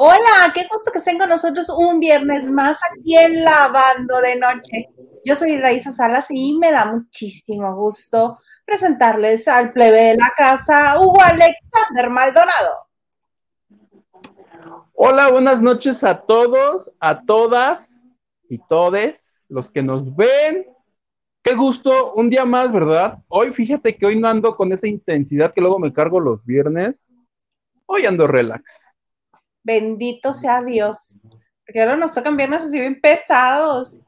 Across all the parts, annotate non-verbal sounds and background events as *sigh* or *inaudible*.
Hola, qué gusto que estén con nosotros un viernes más aquí en Lavando de Noche. Yo soy Raíza Salas y me da muchísimo gusto presentarles al plebe de la casa, Hugo Alexander Maldonado. Hola, buenas noches a todos, a todas y todes los que nos ven. Qué gusto, un día más, ¿verdad? Hoy fíjate que hoy no ando con esa intensidad que luego me cargo los viernes. Hoy ando relax. Bendito sea Dios. Porque ahora nos tocan viernes así bien pesados.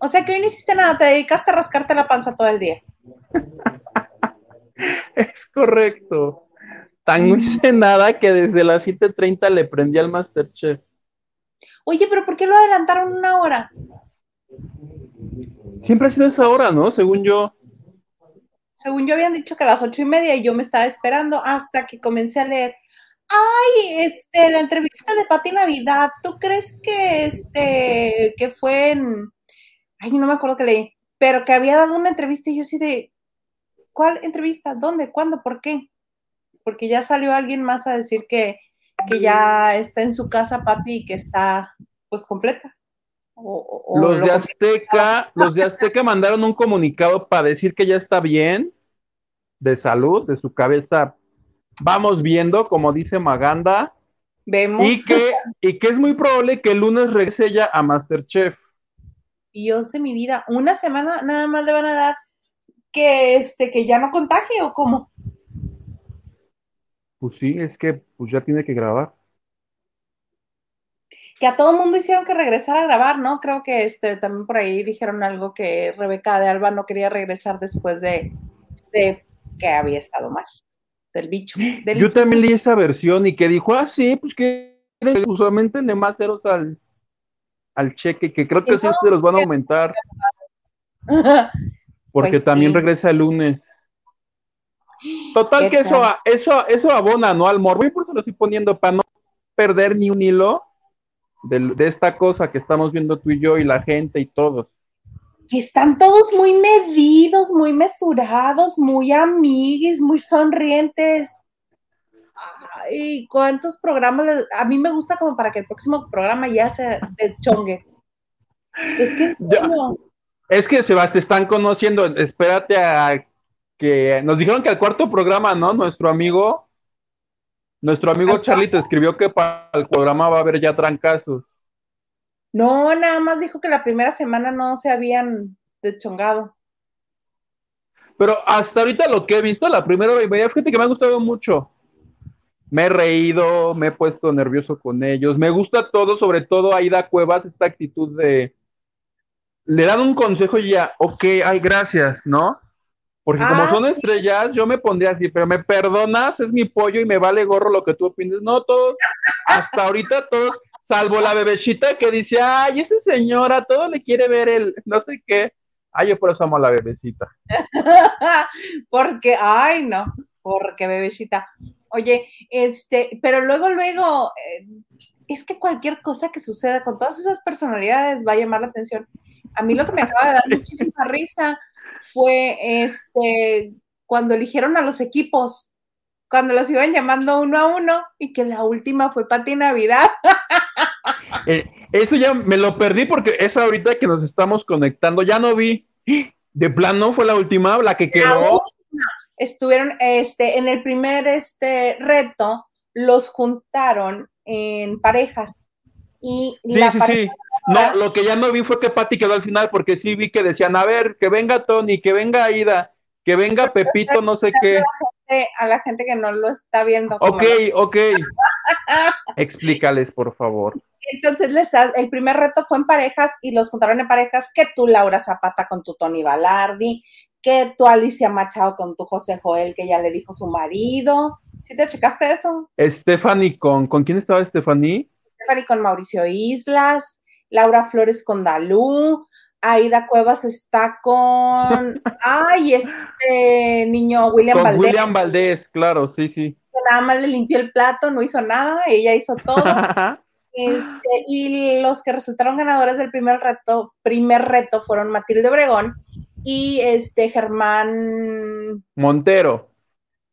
O sea que hoy no hiciste nada, te dedicaste a rascarte la panza todo el día. *laughs* es correcto. Tan no hice nada que desde las 7:30 le prendí al Masterchef. Oye, pero ¿por qué lo adelantaron una hora? Siempre ha sido esa hora, ¿no? Según yo. Según yo habían dicho que a las ocho y media y yo me estaba esperando hasta que comencé a leer Ay, este, la entrevista de Pati Navidad, ¿tú crees que este, que fue en, ay, no me acuerdo que leí, pero que había dado una entrevista y yo así de, ¿cuál entrevista? ¿Dónde? ¿Cuándo? ¿Por qué? Porque ya salió alguien más a decir que, que ya está en su casa Pati y que está, pues, completa. los de Azteca, los de Azteca mandaron un comunicado para decir que ya está bien de salud, de su cabeza vamos viendo, como dice Maganda. Vemos. Y que, y que es muy probable que el lunes regrese ya a Masterchef. Dios de mi vida, una semana nada más le van a dar que este, que ya no contagie o cómo. Pues sí, es que pues ya tiene que grabar. Que a todo mundo hicieron que regresar a grabar, ¿no? Creo que este también por ahí dijeron algo que Rebeca de Alba no quería regresar después de, de que había estado mal del bicho. *gasps* Yo también leí esa versión y que dijo, ah, sí, pues que usualmente le más ceros al, al cheque, que creo que sí se los van a aumentar. *laughs* Porque pues también regresa el lunes. Total que eso, eso, eso abona, ¿no? Al morbo, y por eso lo estoy poniendo para no perder ni un hilo de, de esta cosa que estamos viendo tú y yo y la gente y todos que están todos muy medidos, muy mesurados, muy amiguis, muy sonrientes. Ay, cuántos programas. A mí me gusta como para que el próximo programa ya se chongue. Es que Es que Sebastián, están conociendo. Espérate a que nos dijeron que al cuarto programa, ¿no? Nuestro amigo, nuestro amigo Charlie te escribió que para el programa va a haber ya trancazos. No, nada más dijo que la primera semana no se habían deschongado. Pero hasta ahorita lo que he visto, la primera vez, fíjate que me ha gustado mucho. Me he reído, me he puesto nervioso con ellos. Me gusta todo, sobre todo Aida Cuevas, esta actitud de. Le dan un consejo y ya, ok, ay, gracias, ¿no? Porque como ah, son estrellas, yo me pondría así, pero me perdonas, es mi pollo y me vale gorro lo que tú opines. No, todos, hasta ahorita todos, salvo la bebecita que dice, ay, esa señora, todo le quiere ver el no sé qué. Ay, yo por eso amo a la bebecita. *laughs* porque, ay, no, porque bebecita. Oye, este, pero luego, luego, eh, es que cualquier cosa que suceda con todas esas personalidades va a llamar la atención. A mí lo que me *laughs* acaba de dar muchísima risa fue este cuando eligieron a los equipos, cuando los iban llamando uno a uno y que la última fue Pati Navidad. *laughs* Eh, eso ya me lo perdí porque es ahorita que nos estamos conectando, ya no vi. De plano fue la última, la que quedó. Estuvieron este, en el primer este, reto, los juntaron en parejas. Y sí, sí, sí. No, lo que ya no vi fue que Patti quedó al final, porque sí vi que decían, a ver, que venga Tony, que venga Aida, que venga Pepito, no sé qué. A la gente que no lo está viendo. Ok, ok. Explícales, por favor. Entonces, les, el primer reto fue en parejas y los juntaron en parejas que tú, Laura Zapata, con tu Tony Balardi, que tú, Alicia Machado, con tu José Joel, que ya le dijo su marido. ¿Sí te checaste eso? Stephanie, ¿con, ¿con quién estaba Stephanie? Stephanie con Mauricio Islas, Laura Flores con Dalú, Aida Cuevas está con, *laughs* ay, este niño William con Valdés. William Valdés, claro, sí, sí. Nada más le limpió el plato, no hizo nada, ella hizo todo. *laughs* este, y los que resultaron ganadores del primer reto, primer reto fueron Matilde Obregón y este Germán Montero.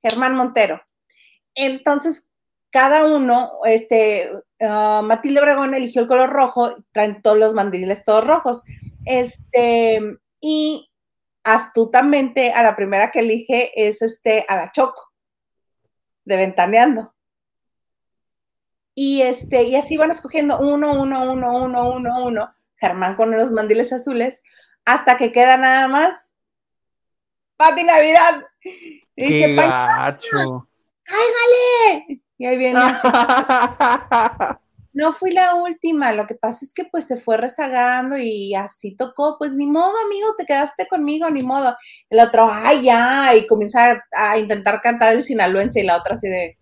Germán Montero. Entonces, cada uno, este, uh, Matilde Obregón eligió el color rojo, traen todos los mandiles todos rojos. Este, y astutamente a la primera que elige es este, a la Choco, de Ventaneando. Y este, y así van escogiendo uno, uno, uno, uno, uno, uno, Germán con los mandiles azules, hasta que queda nada más Pati Navidad. Y dice, gacho. ¡Cáigale! Y ahí viene así. *laughs* No fui la última, lo que pasa es que pues se fue rezagando y así tocó, pues ni modo, amigo, te quedaste conmigo, ni modo. El otro, ay, ya, y comienza a, intentar cantar el sinaloense y la otra así de...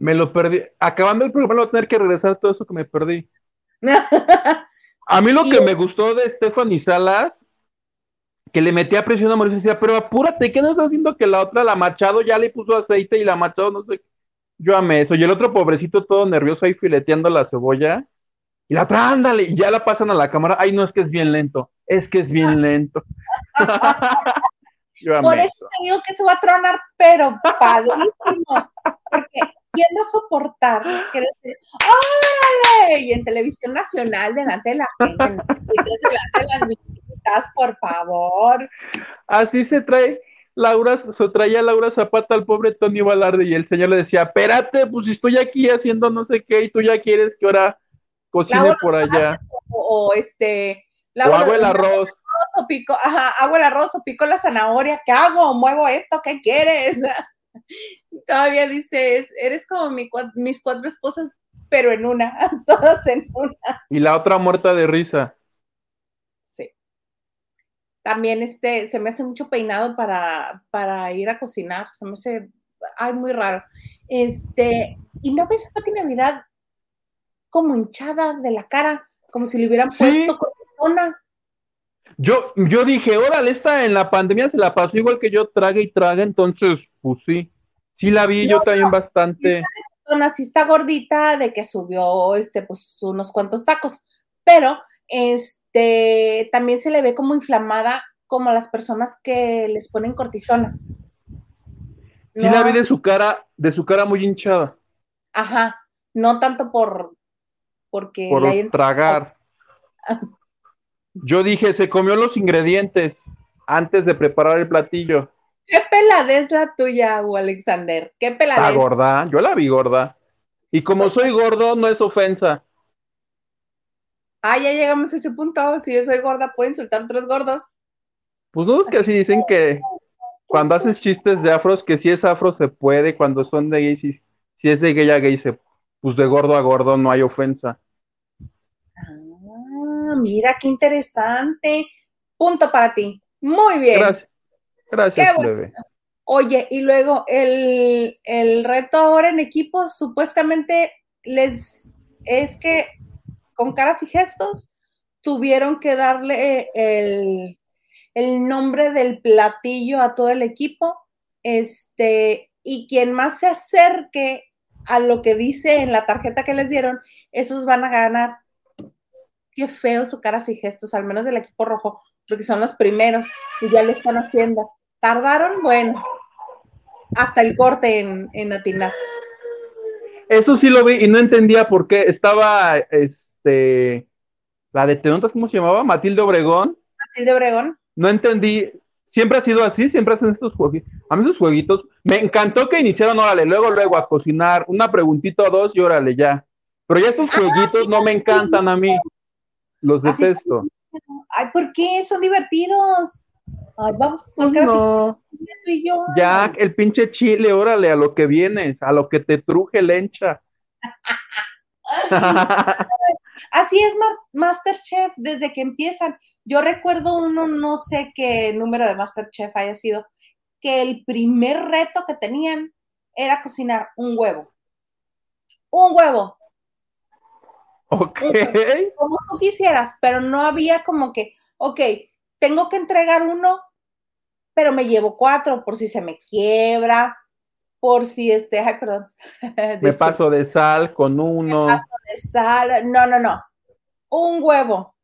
Me lo perdí. Acabando el programa, voy a tener que regresar todo eso que me perdí. *laughs* a mí lo que me gustó de Stephanie Salas, que le metía presión a Mauricio, decía, pero apúrate, ¿qué no estás viendo que la otra, la Machado, ya le puso aceite y la Machado no sé yo amé eso. Y el otro pobrecito todo nervioso ahí fileteando la cebolla. Y la otra, ándale, y ya la pasan a la cámara. Ay, no, es que es bien lento. Es que es bien *laughs* lento. *laughs* yo amé Por eso, te digo que se va a tronar, pero padrísimo. Porque ¿quién va a soportar que decir, ¡órale! Y en televisión nacional, delante de la gente, delante de las visitas, por favor. Así se trae Laura, se traía Laura Zapata al pobre Tony Balarde y el señor le decía, espérate, pues estoy aquí haciendo no sé qué y tú ya quieres que ahora cocine por allá. O, este... o hago el arroz. O pico, ajá, hago el arroz o pico la zanahoria, ¿qué hago? ¿Muevo esto? ¿Qué quieres? *laughs* Todavía dices, eres como mis cuatro esposas, pero en una, *laughs* todas en una. Y la otra muerta de risa. También este, se me hace mucho peinado para, para ir a cocinar, se me hace, ay, muy raro. Este, y no ves a Pati Navidad como hinchada de la cara, como si le hubieran puesto cortisona. Yo, yo dije, órale, esta en la pandemia se la pasó igual que yo, traga y traga, entonces, pues sí, sí la vi yo también bastante. Sí está, gordita de que subió, este, pues, unos cuantos tacos, pero, este, también se le ve como inflamada como a las personas que les ponen cortisona. Sí la vi de su cara, de su cara muy hinchada. Ajá, no tanto por porque por tragar. *laughs* Yo dije, se comió los ingredientes antes de preparar el platillo. ¿Qué peladez la tuya, Alexander? ¿Qué peladez? La gorda, yo la vi gorda. Y como soy gordo, no es ofensa. Ah, ya llegamos a ese punto. Si yo soy gorda, ¿puedo insultar a otros gordos? Pues no, es que así dicen que cuando haces chistes de afros, que si es afro se puede, cuando son de gay, si, si es de gay a gay, se, pues de gordo a gordo no hay ofensa. Ah, mira qué interesante. Punto para ti. Muy bien. Gracias. Gracias. Oye, y luego el, el reto ahora en equipo supuestamente les es que con caras y gestos, tuvieron que darle el, nombre del platillo a todo el equipo. Este, y quien más se acerque a lo que dice en la tarjeta que les dieron, esos van a ganar. Qué feo su caras y gestos, al menos del equipo rojo, porque son los primeros y ya lo están haciendo. Tardaron, bueno, hasta el corte en, en atinar. Eso sí lo vi y no entendía por qué. Estaba, este, la de Tenontas, ¿cómo se llamaba? Matilde Obregón. Matilde Obregón. No entendí. Siempre ha sido así, siempre hacen estos jueguitos. A mí esos jueguitos, me encantó que iniciaron, órale, luego, luego a cocinar, una preguntita o dos y órale, ya. Pero ya estos ah, jueguitos no me encantan a mí. Los detesto. Ay, ¿por qué? Son divertidos. Ay, vamos por no. Ya, el pinche chile, órale, a lo que viene, a lo que te truje lencha. *laughs* Así es Masterchef desde que empiezan. Yo recuerdo uno, no sé qué número de Masterchef haya sido, que el primer reto que tenían era cocinar un huevo. Un huevo. Ok. Como tú quisieras, pero no había como que, ok, tengo que entregar uno, pero me llevo cuatro por si se me quiebra, por si este, ay, perdón. *laughs* Me paso de sal con uno. Me paso de sal, no, no, no. Un huevo.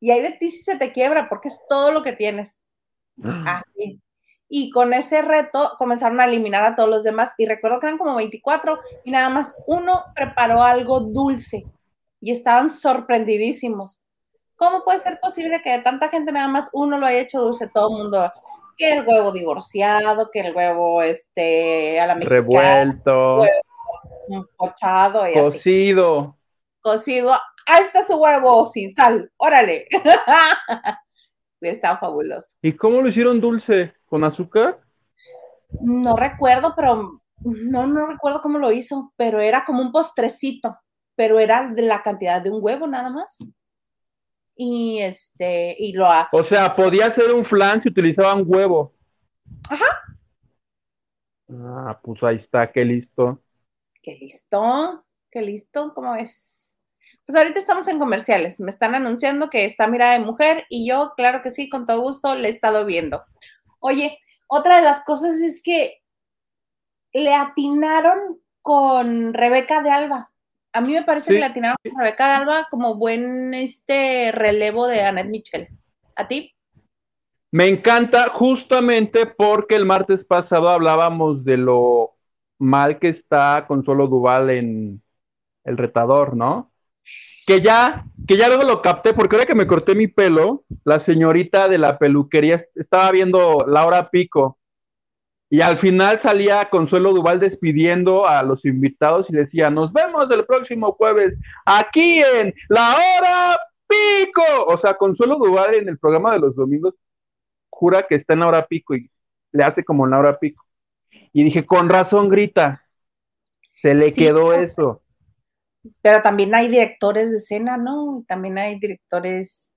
Y ahí de ti si se te quiebra porque es todo lo que tienes. *gasps* Así. y con ese reto comenzaron a eliminar a todos los demás y recuerdo que eran como 24 y nada más uno preparó algo dulce y estaban sorprendidísimos. ¿Cómo puede ser posible que de tanta gente nada más uno lo haya hecho dulce todo el mundo? Que el huevo divorciado, que el huevo este a la mexicana, Revuelto, huevo pochado y así. cocido. Cocido. Ahí está su huevo sin sal. Órale. *laughs* Está fabuloso. ¿Y cómo lo hicieron dulce? ¿Con azúcar? No recuerdo, pero no, no recuerdo cómo lo hizo, pero era como un postrecito, pero era de la cantidad de un huevo nada más. Y este, y lo ha. O sea, podía ser un flan si utilizaban huevo. Ajá. Ah, pues ahí está, qué listo. Qué listo, qué listo, ¿cómo ves? Pues ahorita estamos en comerciales, me están anunciando que está Mirada de Mujer y yo, claro que sí, con todo gusto, le he estado viendo. Oye, otra de las cosas es que le atinaron con Rebeca de Alba. A mí me parece Sí. que le atinaron con Rebeca Alba como buen este relevo de Annette Michel. ¿A ti? Me encanta justamente porque el martes pasado hablábamos de lo mal que está Consuelo Duval en El Retador, ¿no? Que ya, que ya luego lo capté, porque ahora que me corté mi pelo, la señorita de la peluquería est- estaba viendo Laura Pico. Y al final salía Consuelo Duval despidiendo a los invitados y decía, nos vemos el próximo jueves aquí en La Hora Pico. O sea, Consuelo Duval en el programa de los domingos jura que está en la hora pico y le hace como en la hora pico. Y dije, con razón grita. Se le Sí. quedó eso. Pero también hay directores de escena, ¿no? Y También hay directores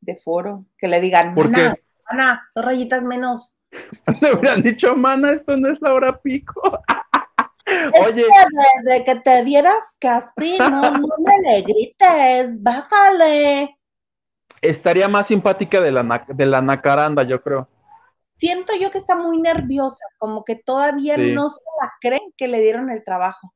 de foro que le digan, ¿Por mana, qué? mana, dos rayitas menos. *laughs* Le hubieran dicho, mana, esto no es la hora pico. *laughs* Oye, Es que de, de que te vieras casi, no, *laughs* no me le grites, bájale. estaría más simpática de la, de la nacaranda, yo creo. Siento yo que está muy nerviosa, como que todavía Sí. no se la creen que le dieron el trabajo.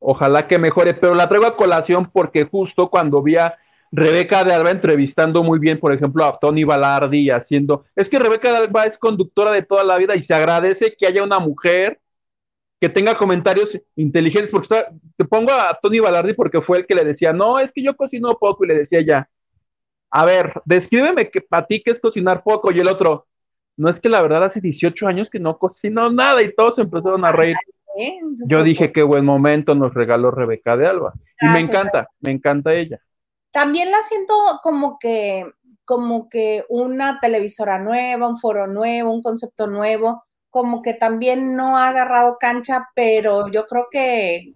Ojalá que mejore, pero la traigo a colación porque justo cuando vi a Rebeca de Alba entrevistando muy bien, por ejemplo, a Tony Balardi haciendo. Es que Rebeca de Alba es conductora de toda la vida y se agradece que haya una mujer que tenga comentarios inteligentes, porque está- te pongo a Tony Balardi porque fue el que le decía, no, es que yo cocino poco, y le decía ya, a ver, descríbeme que para ti qué es cocinar poco, y el otro, no es que la verdad hace 18 años que no cocino nada, y todos empezaron a reír. Yo dije qué buen momento nos regaló Rebeca de Alba. Y me encanta, me encanta ella. También la siento como que, como que una televisora nueva, un foro nuevo, un concepto nuevo, como que también no ha agarrado cancha, pero yo creo que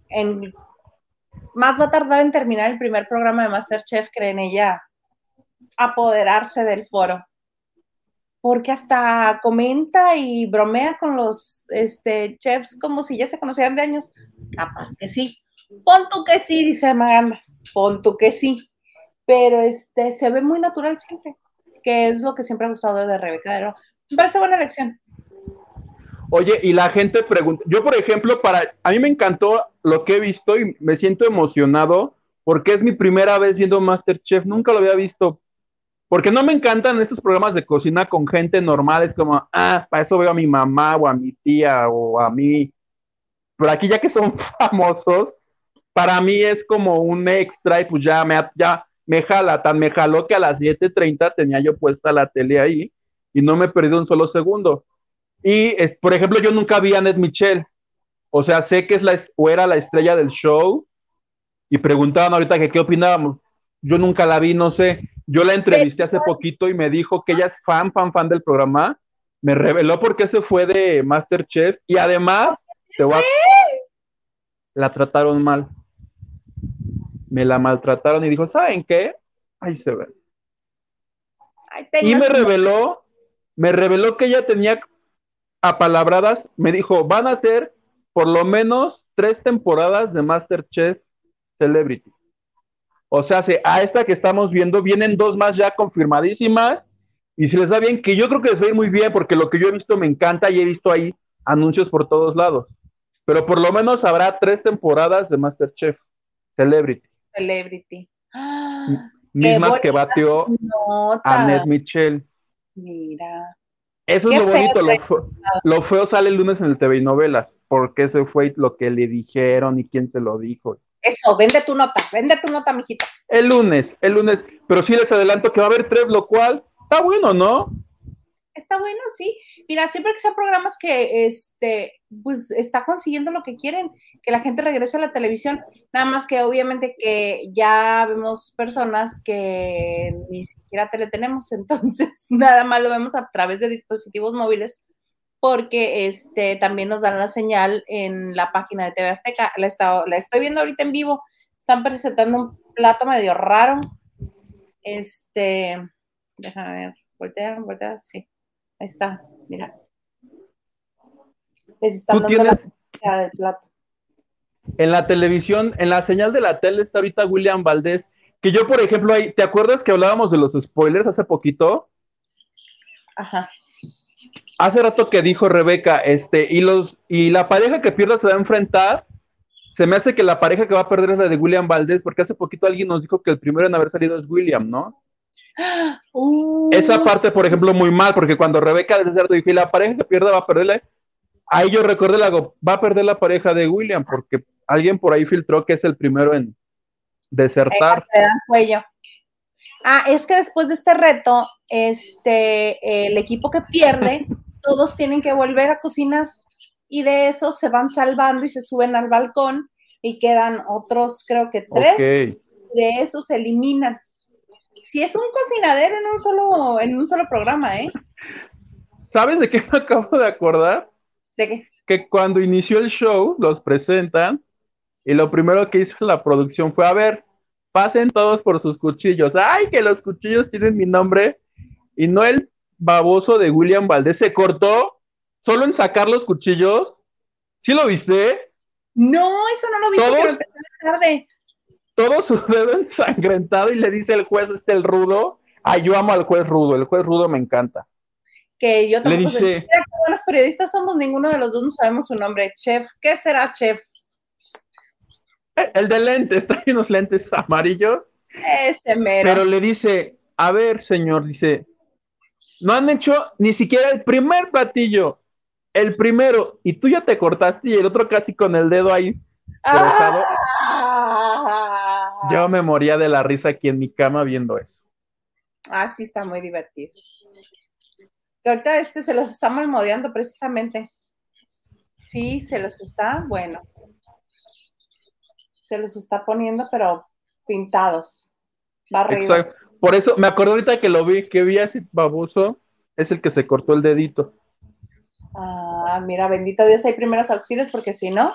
más va a tardar en terminar el primer programa de Masterchef que en ella apoderarse del foro. Porque hasta comenta y bromea con los este, chefs como si ya se conocieran de años. Capaz que sí. Pon tú que sí, dice Maganda. Pon tú que sí. Pero este se ve muy natural siempre, que es lo que siempre ha gustado de Rebeca de Alba. Me parece buena elección. Oye, y la gente pregunta, yo por ejemplo, para, a mí me encantó lo que he visto y me siento emocionado porque es mi primera vez viendo Masterchef, nunca lo había visto, porque no me encantan estos programas de cocina con gente normal, es como, ah, para eso veo a mi mamá o a mi tía o a mí, pero aquí ya que son *laughs* famosos, para mí es como un extra y pues ya me, ya me jala, tan me jaló que a las 7.30 tenía yo puesta la tele ahí y no me perdido un solo segundo. Y, es, por ejemplo, yo nunca vi a Ned Michel. O sea, sé que es la, o era la estrella del show. Y preguntaban ahorita que qué opinábamos. Yo nunca la vi, no sé. Yo la entrevisté hace poquito y me dijo que ella es fan, fan, fan del programa. Me reveló por qué se fue de Masterchef. Y además, te voy a... la trataron mal. Me la maltrataron y dijo, ¿saben qué? Ahí se ve. Ay, Y me reveló, me reveló que ella tenía apalabradas, me dijo, van a ser por lo menos tres temporadas de Masterchef Celebrity. O sea, se- a esta que estamos viendo vienen dos más ya confirmadísimas. Y si les da bien, que yo creo que les va a ir muy bien, porque lo que yo he visto me encanta y he visto ahí anuncios por todos lados. Pero por lo menos habrá tres temporadas de Masterchef Celebrity, Celebrity. Ah, mismas que bateó nota. Annette Michel. Mira. Eso es lo bonito, lo, feo sale el lunes en el TV y novelas, porque ese fue lo que le dijeron y quién se lo dijo. Eso, vende tu nota, vende tu nota, mijita. El lunes, el lunes, pero sí les adelanto que va a haber tres, lo cual está bueno, ¿no? Está bueno, sí. Mira, siempre que sean programas que este, pues está consiguiendo lo que quieren, que la gente regrese a la televisión. Nada más que obviamente que ya vemos personas que ni siquiera tele tenemos, *laughs* entonces nada más lo vemos a través de dispositivos móviles, porque este también nos dan la señal en la página de TV Azteca. La, la estoy viendo ahorita en vivo. Están presentando un plato medio raro. Este, déjame ver, voltea, voltea, sí. Ahí está, mira. Les están ¿Tú tienes... del plato. En la televisión, en la señal de la tele está ahorita William Valdés, que yo, por ejemplo, ahí, ¿te acuerdas que hablábamos de los spoilers hace poquito? Ajá. Hace rato que dijo Rebeca, este, y los, y la pareja que pierda se va a enfrentar. Se me hace que la pareja que va a perder es la de William Valdés, porque hace poquito alguien nos dijo que el primero en haber salido es William, ¿no? *gasps* Esa uh. parte, por ejemplo, muy mal, porque cuando Rebeca desde cerdo dijo, y la pareja que pierda va a perderle ahí yo recordé, la, va a perder la pareja de William, porque alguien por ahí filtró que es el primero en desertar. cuello. Ah, es que después de este reto, este, el equipo que pierde, *laughs* todos tienen que volver a cocinar y de eso se van salvando y se suben al balcón y quedan otros, creo que tres. De esos se eliminan si es un cocinadero en un solo, en un solo programa, ¿eh? ¿Sabes de qué me acabo de acordar? ¿De qué? Que cuando inició el show, los presentan, y lo primero que hizo la producción fue, a ver, pasen todos por sus cuchillos. ¡Ay, que los cuchillos tienen mi nombre! Y no el baboso de William Valdés se cortó solo en sacar los cuchillos. ¿Sí lo viste? No, eso no lo vi empecé tarde todo su dedo *laughs* ensangrentado y le dice el juez, este el rudo, ay, yo amo al juez rudo, el juez rudo me encanta. Que yo tampoco le dice, los periodistas somos, ninguno de los dos no sabemos su nombre, chef, ¿qué será chef? Eh, el de lentes, *laughs* trae unos lentes amarillos. Ese mero. Pero le dice, a ver, señor, dice, no han hecho ni siquiera el primer platillo, el primero, y tú ya te cortaste y el otro casi con el dedo ahí. Ah, yo me moría de la risa aquí en mi cama viendo eso. Ah, sí, está muy divertido. Que ahorita este se los está malmodeando precisamente. Sí, se los está, bueno. Se los está poniendo, pero pintados. Barridos. Por eso, me acuerdo ahorita que lo vi, que vi así baboso, es el que se cortó el dedito. Ah, mira, bendito Dios, hay primeros auxilios, porque si no,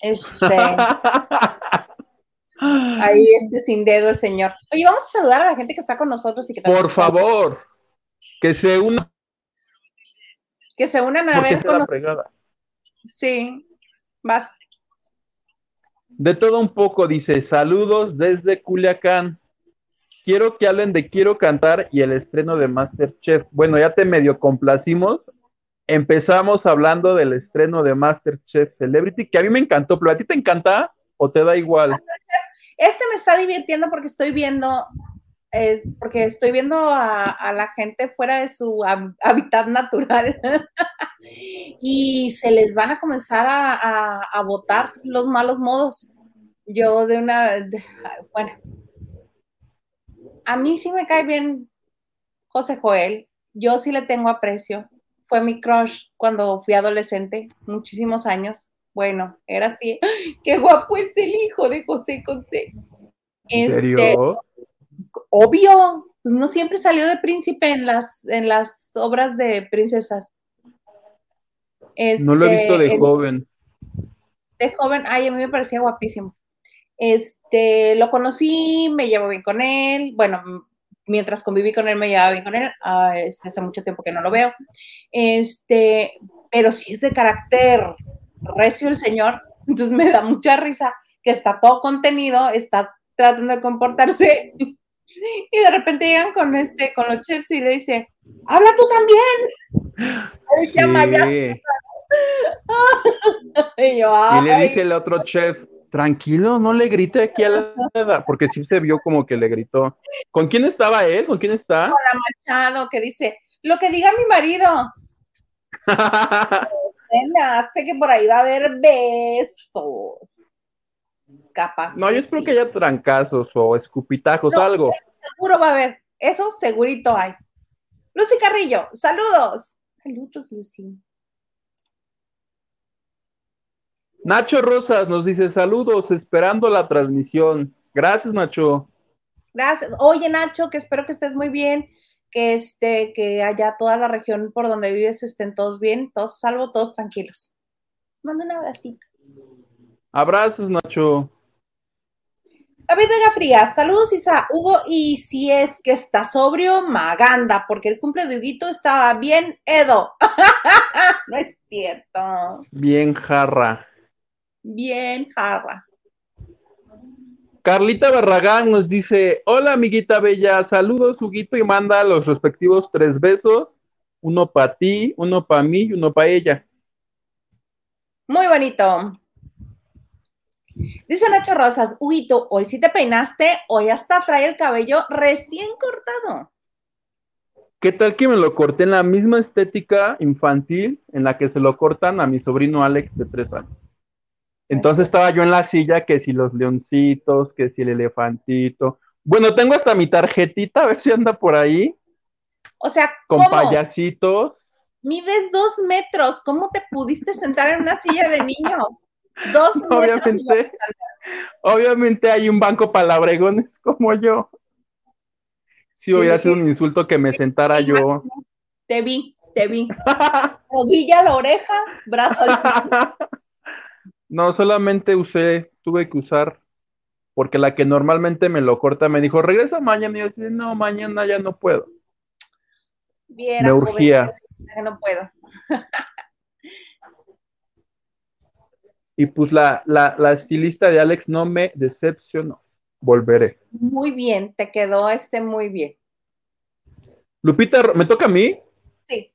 este. *laughs* Ahí este sin dedo el señor. Oye, vamos a saludar a la gente que está con nosotros y que Por favor, que se unan. Que se unan a ver con Sí, vas. De todo un poco, dice, saludos desde Culiacán. Quiero que hablen de Quiero Cantar y el estreno de Masterchef. Bueno, ya te medio complacimos. Empezamos hablando del estreno de Masterchef Celebrity, que a mí me encantó, pero a ti te encanta o te da igual. Este me está divirtiendo porque estoy viendo, eh, porque estoy viendo a, la gente fuera de su hábitat natural *laughs* y se les van a comenzar a, a, botar los malos modos. Yo de una, bueno, a mí sí me cae bien José Joel, yo sí le tengo aprecio. Fue mi crush cuando fui adolescente, muchísimos años. Bueno, era así. *gasps* ¡Qué guapo es el hijo de José José! ¿En este, serio? Obvio, pues no siempre salió de príncipe en las, en las obras de princesas. no lo he visto de este, joven. De joven, ay, a mí me parecía guapísimo. Este, lo conocí, me llevo bien con él. Bueno, mientras conviví con él, me llevaba bien con él. Ah, este, hace mucho tiempo que no lo veo. Este, pero si es de carácter recio el señor, *laughs* entonces me da mucha risa que está todo contenido, está tratando de comportarse y de repente llegan con este, con los chefs y le dice, habla tú también. *laughs* y, le dice el otro chef, tranquilo, no le grite aquí a la porque sí se vio como que le gritó. ¿Con quién estaba él? ¿Con quién está? Con la Machado, que dice, Lo que diga mi marido. *laughs* me hace que por ahí va a haber besos. Capaz. No, yo espero que haya trancazos o escupitajos o algo. Seguro va a haber. Eso segurito hay. Lucy Carrillo, saludos. Saludos, Lucy. Nacho Rosas nos dice saludos, esperando la transmisión. Gracias, Nacho. Gracias. Oye, Nacho, que espero que estés muy bien, que este, que allá toda la región por donde vives estén todos bien, todos salvo, todos tranquilos. Mando un abracito. Abrazos, Nacho. David Vega Frías, saludos Isa, Hugo, y si es que está sobrio, Maganda, porque el cumple de Huguito estaba bien Edo. *laughs* no es cierto. Bien jarra. Bien jarra. Carlita Barragán nos dice, hola amiguita bella, saludos Huguito y manda los respectivos tres besos, uno para ti, uno para mí y uno para ella. Muy bonito. Dice Nacho Rosas, Huguito, hoy sí te peinaste, hoy hasta trae el cabello recién cortado. ¿Qué tal que me lo corté en la misma estética infantil en la que se lo cortan a mi sobrino Alex de tres años? Entonces estaba yo en la silla, que si los leoncitos, que si el elefantito. Bueno, tengo hasta mi tarjetita, a ver si anda por ahí. O sea, con payasitos. Mides dos metros, ¿cómo te pudiste sentar en una silla de niños? Dos *laughs* obviamente, obviamente hay un banco para labregones como yo. Si hubiera sido un insulto que me sentara yo. *laughs* Te vi, te vi. *laughs* Rodilla a la oreja, brazo al piso. No, solamente usé, tuve que usar, porque la que normalmente me lo corta me dijo, regresa mañana. Y yo decía, no, mañana ya no puedo. me urgía. no puedo. Y pues la, la, estilista de Alex no me decepcionó. Volveré. Muy bien, te quedó este muy bien. Lupita, ¿me toca a mí? Sí.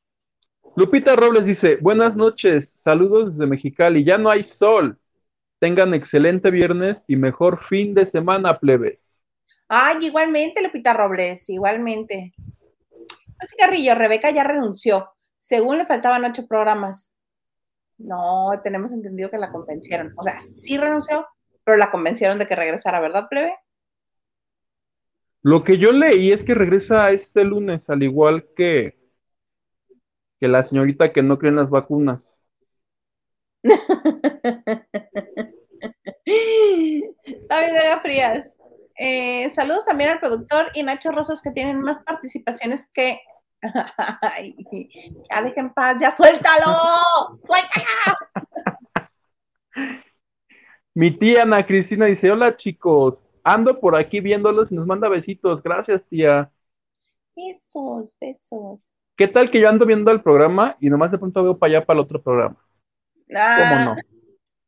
Lupita Robles dice, buenas noches, saludos desde Mexicali, ya no hay sol. Tengan excelente viernes y mejor fin de semana, plebes. Ay, igualmente, Lupita Robles, igualmente. Así Carrillo, Rebeca ya renunció. Según le faltaban ocho programas. No, tenemos entendido que la convencieron. O sea, sí renunció, pero la convencieron de que regresara, ¿verdad, plebe? Lo que yo leí es que regresa este lunes, al igual que, que la señorita que no cree en las vacunas. *laughs* David Vega Frías. Eh, saludos también al productor y Nacho Rosas que tienen más participaciones que Ay, dejen paz, ya suéltalo, suéltala. Mi tía Ana Cristina dice, hola chicos, ando por aquí viéndolos y nos manda besitos, gracias tía. Besos, besos. ¿Qué tal que yo ando viendo el programa y nomás de pronto veo para allá para el otro programa? ¿Cómo ah, no?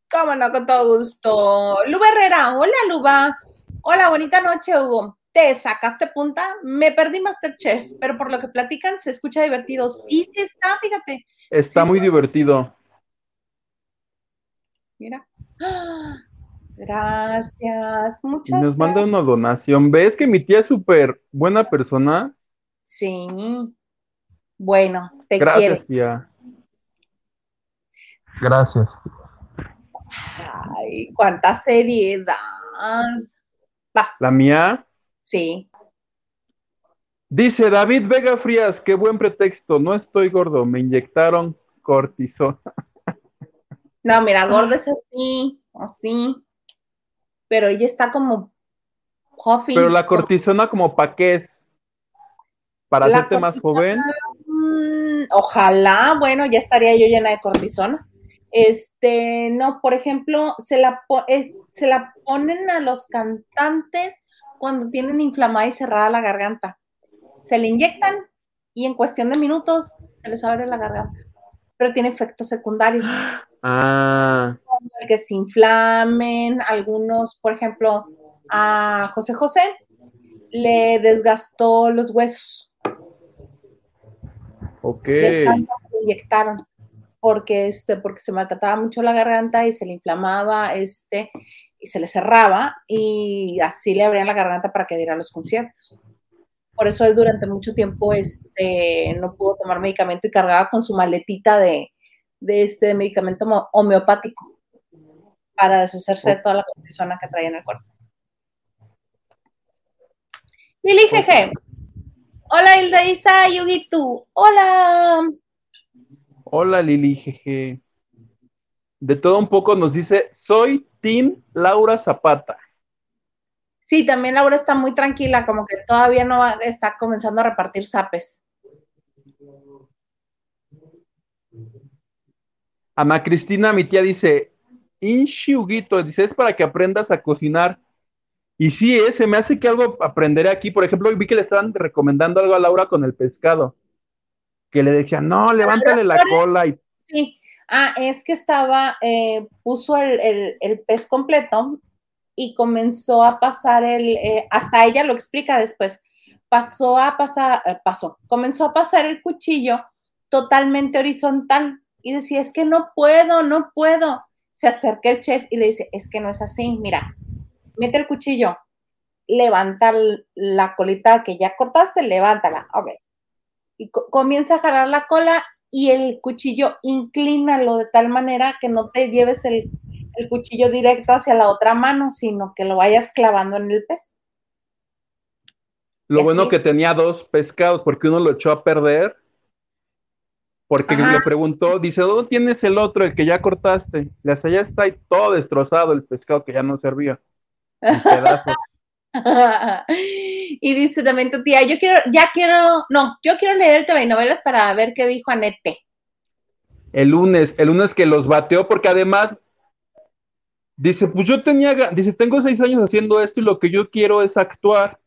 ¿Cómo no? Con todo gusto. Luba Herrera, hola Luba. Hola, bonita noche, Hugo te sacaste punta, me perdí Masterchef, pero por lo que platican se escucha divertido. Sí, sí está, fíjate. Está muy divertido. Mira. Gracias, muchas Nos manda una donación. ¿Ves que mi tía es súper buena persona? Sí. Bueno, te Gracias, tía. Gracias. Ay, cuánta seriedad. La mía, Sí. Dice David Vega Frías, qué buen pretexto, no estoy gordo, me inyectaron cortisona. No, mira, gordo es así, así, pero ella está como Pero la cortisona como para qué es? ¿Para hacerte más joven? Mm, ojalá, bueno, ya estaría yo llena de cortisona. Este, no, por ejemplo, se la, eh, se la ponen a los cantantes cuando tienen inflamada y cerrada la garganta. Se le inyectan y en cuestión de minutos se les abre la garganta. Pero tiene efectos secundarios. Ah. que se inflamen, algunos, por ejemplo, a José José le desgastó los huesos. Ok. Inyectaron porque este porque se maltrataba mucho la garganta y se le inflamaba este y se le cerraba y así le abrían la garganta para que diera los conciertos. Por eso él durante mucho tiempo este, no pudo tomar medicamento y cargaba con su maletita de, de este medicamento homeopático para deshacerse de toda la persona que traía en el cuerpo. Lili Jeje. Hola Hilda Isa, Yugitu. Hola. Hola Lili Jeje. De todo un poco nos dice, soy Tim Laura Zapata. Sí, también Laura está muy tranquila, como que todavía no está comenzando a repartir zapes. Ana Cristina, mi tía, dice, Inshi dice, es para que aprendas a cocinar. Y sí, ¿eh? se me hace que algo aprenderé aquí. Por ejemplo, vi que le estaban recomendando algo a Laura con el pescado. Que le decían, no, levántale la cola. Y... Sí, ah, es que estaba, eh, puso el, pez completo y comenzó a pasar el, eh, hasta ella lo explica después, pasó a pasar, eh, pasó, comenzó a pasar el cuchillo totalmente horizontal y decía, es que no puedo, no puedo. Se acerca el chef y le dice, es que no es así, mira, mete el cuchillo, levanta la colita que ya cortaste, levántala, ok. Y comienza a jalar la cola y el cuchillo inclínalo de tal manera que no te lleves el, cuchillo directo hacia la otra mano, sino que lo vayas clavando en el pez. Lo bueno que tenía dos pescados, porque uno lo echó a perder, porque le preguntó, dice, ¿dónde tienes el otro, el que ya cortaste? Le hace, ya está ahí todo destrozado el pescado que ya no servía. *laughs* *laughs* y dice también tu tía, yo quiero, ya quiero, no, yo quiero leer el TV novelas para ver qué dijo Anete. El lunes, el lunes que los bateó, porque además dice, pues yo tenía, dice, tengo seis años haciendo esto y lo que yo quiero es actuar.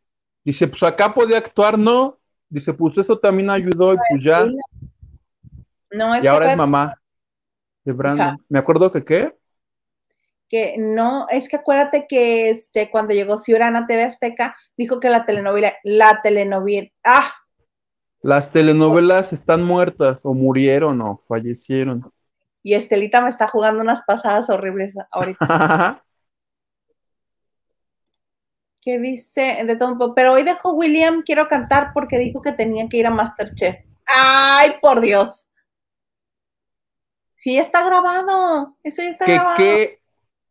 Dice, pues acá podía actuar, ¿no? Dice, pues eso también ayudó y pues ya. No, y ahora es mamá de Brandon. Me acuerdo que qué que no, es que acuérdate que este, cuando llegó Ciurana TV Azteca, dijo que la telenovela, la telenovela, ¡ah! Las telenovelas están muertas, o murieron, o fallecieron. Y Estelita me está jugando unas pasadas horribles ahorita. *laughs* ¿Qué dice? De todo Pero hoy dejó William, quiero cantar porque dijo que tenía que ir a Masterchef. ¡Ay, por Dios! Sí, está grabado. Eso ya está grabado. ¿Qué,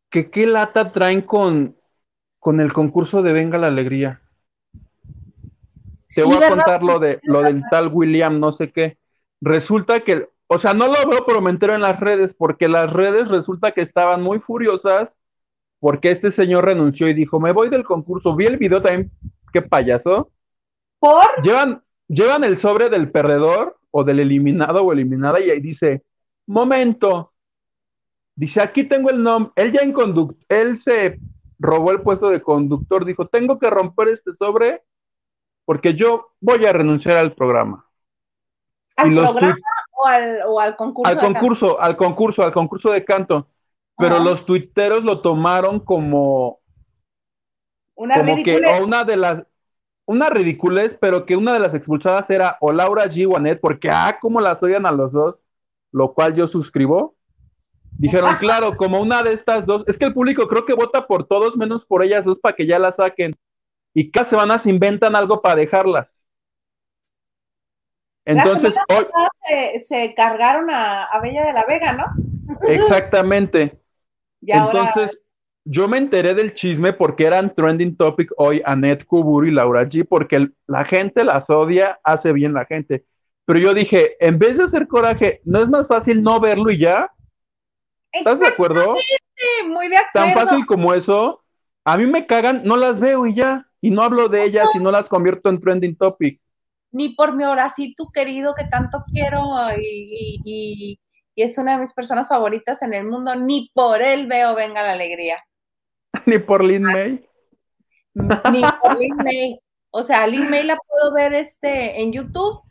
que qué lata traen con, con el concurso de Venga la Alegría. Te voy a contar lo, de, lo del tal William, no sé qué. Resulta que, o sea, no lo veo, pero me entero en las redes, porque las redes resulta que estaban muy furiosas porque este señor renunció y dijo, me voy del concurso. Vi el video también, qué payaso. ¿Por? Llevan, llevan el sobre del perdedor o del eliminado o eliminada y ahí dice, momento, Dice, aquí tengo el nombre. Él ya en conductor, él se robó el puesto de conductor. Dijo, tengo que romper este sobre porque yo voy a renunciar al programa. ¿Al programa o al, concurso? Al concurso, al concurso, al concurso de canto. Pero los tuiteros lo tomaron como. Una como que, o una de las. Una ridiculez, pero que una de las expulsadas era o Laura G. Wanet, porque, ah, cómo las odian a los dos, lo cual yo suscribo. Dijeron, claro, como una de estas dos, es que el público creo que vota por todos menos por ellas dos para que ya la saquen. Y cada semana se inventan algo para dejarlas. Entonces, hoy... se, cargaron a, Bella de la Vega, ¿no? Exactamente. *laughs* Entonces, yo me enteré del chisme porque eran trending topic hoy Annette Kubur y Laura G, porque la gente las odia, hace bien la gente. Pero yo dije, en vez de hacer coraje, ¿no es más fácil no verlo y ya? ¿Estás de acuerdo? Muy de acuerdo. Tan fácil como eso. A mí me cagan, no las veo y ya. Y no hablo de ellas y no las convierto en trending topic. Ni por mi Horacito querido que tanto quiero y, es una de mis personas favoritas en el mundo. Ni por él veo Venga la Alegría. *laughs* ni por Lin ah, May. Ni *laughs* por Lin May. O sea, Lin May la puedo ver este, en YouTube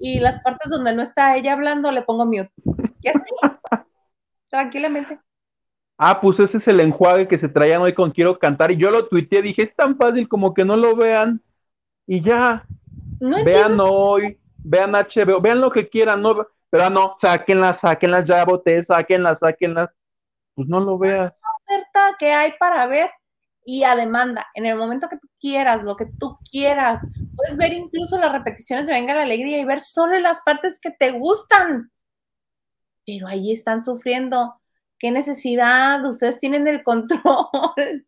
y las partes donde no está ella hablando le pongo mute. Y así. *laughs* tranquilamente. Ah, pues ese es el enjuague que se traían hoy con Quiero Cantar y yo lo tuiteé, dije, es tan fácil como que no lo vean y ya. vean hoy, vean HBO, vean lo que quieran, no, pero no, sáquenlas, sáquenlas, ya boté, sáquenlas, sáquenlas. Pues no lo veas. oferta que hay para ver y a demanda, en el momento que tú quieras, lo que tú quieras, Puedes ver incluso las repeticiones de Venga la Alegría y ver solo las partes que te gustan. Pero ahí están sufriendo. ¿Qué necesidad? Ustedes tienen el control. *laughs*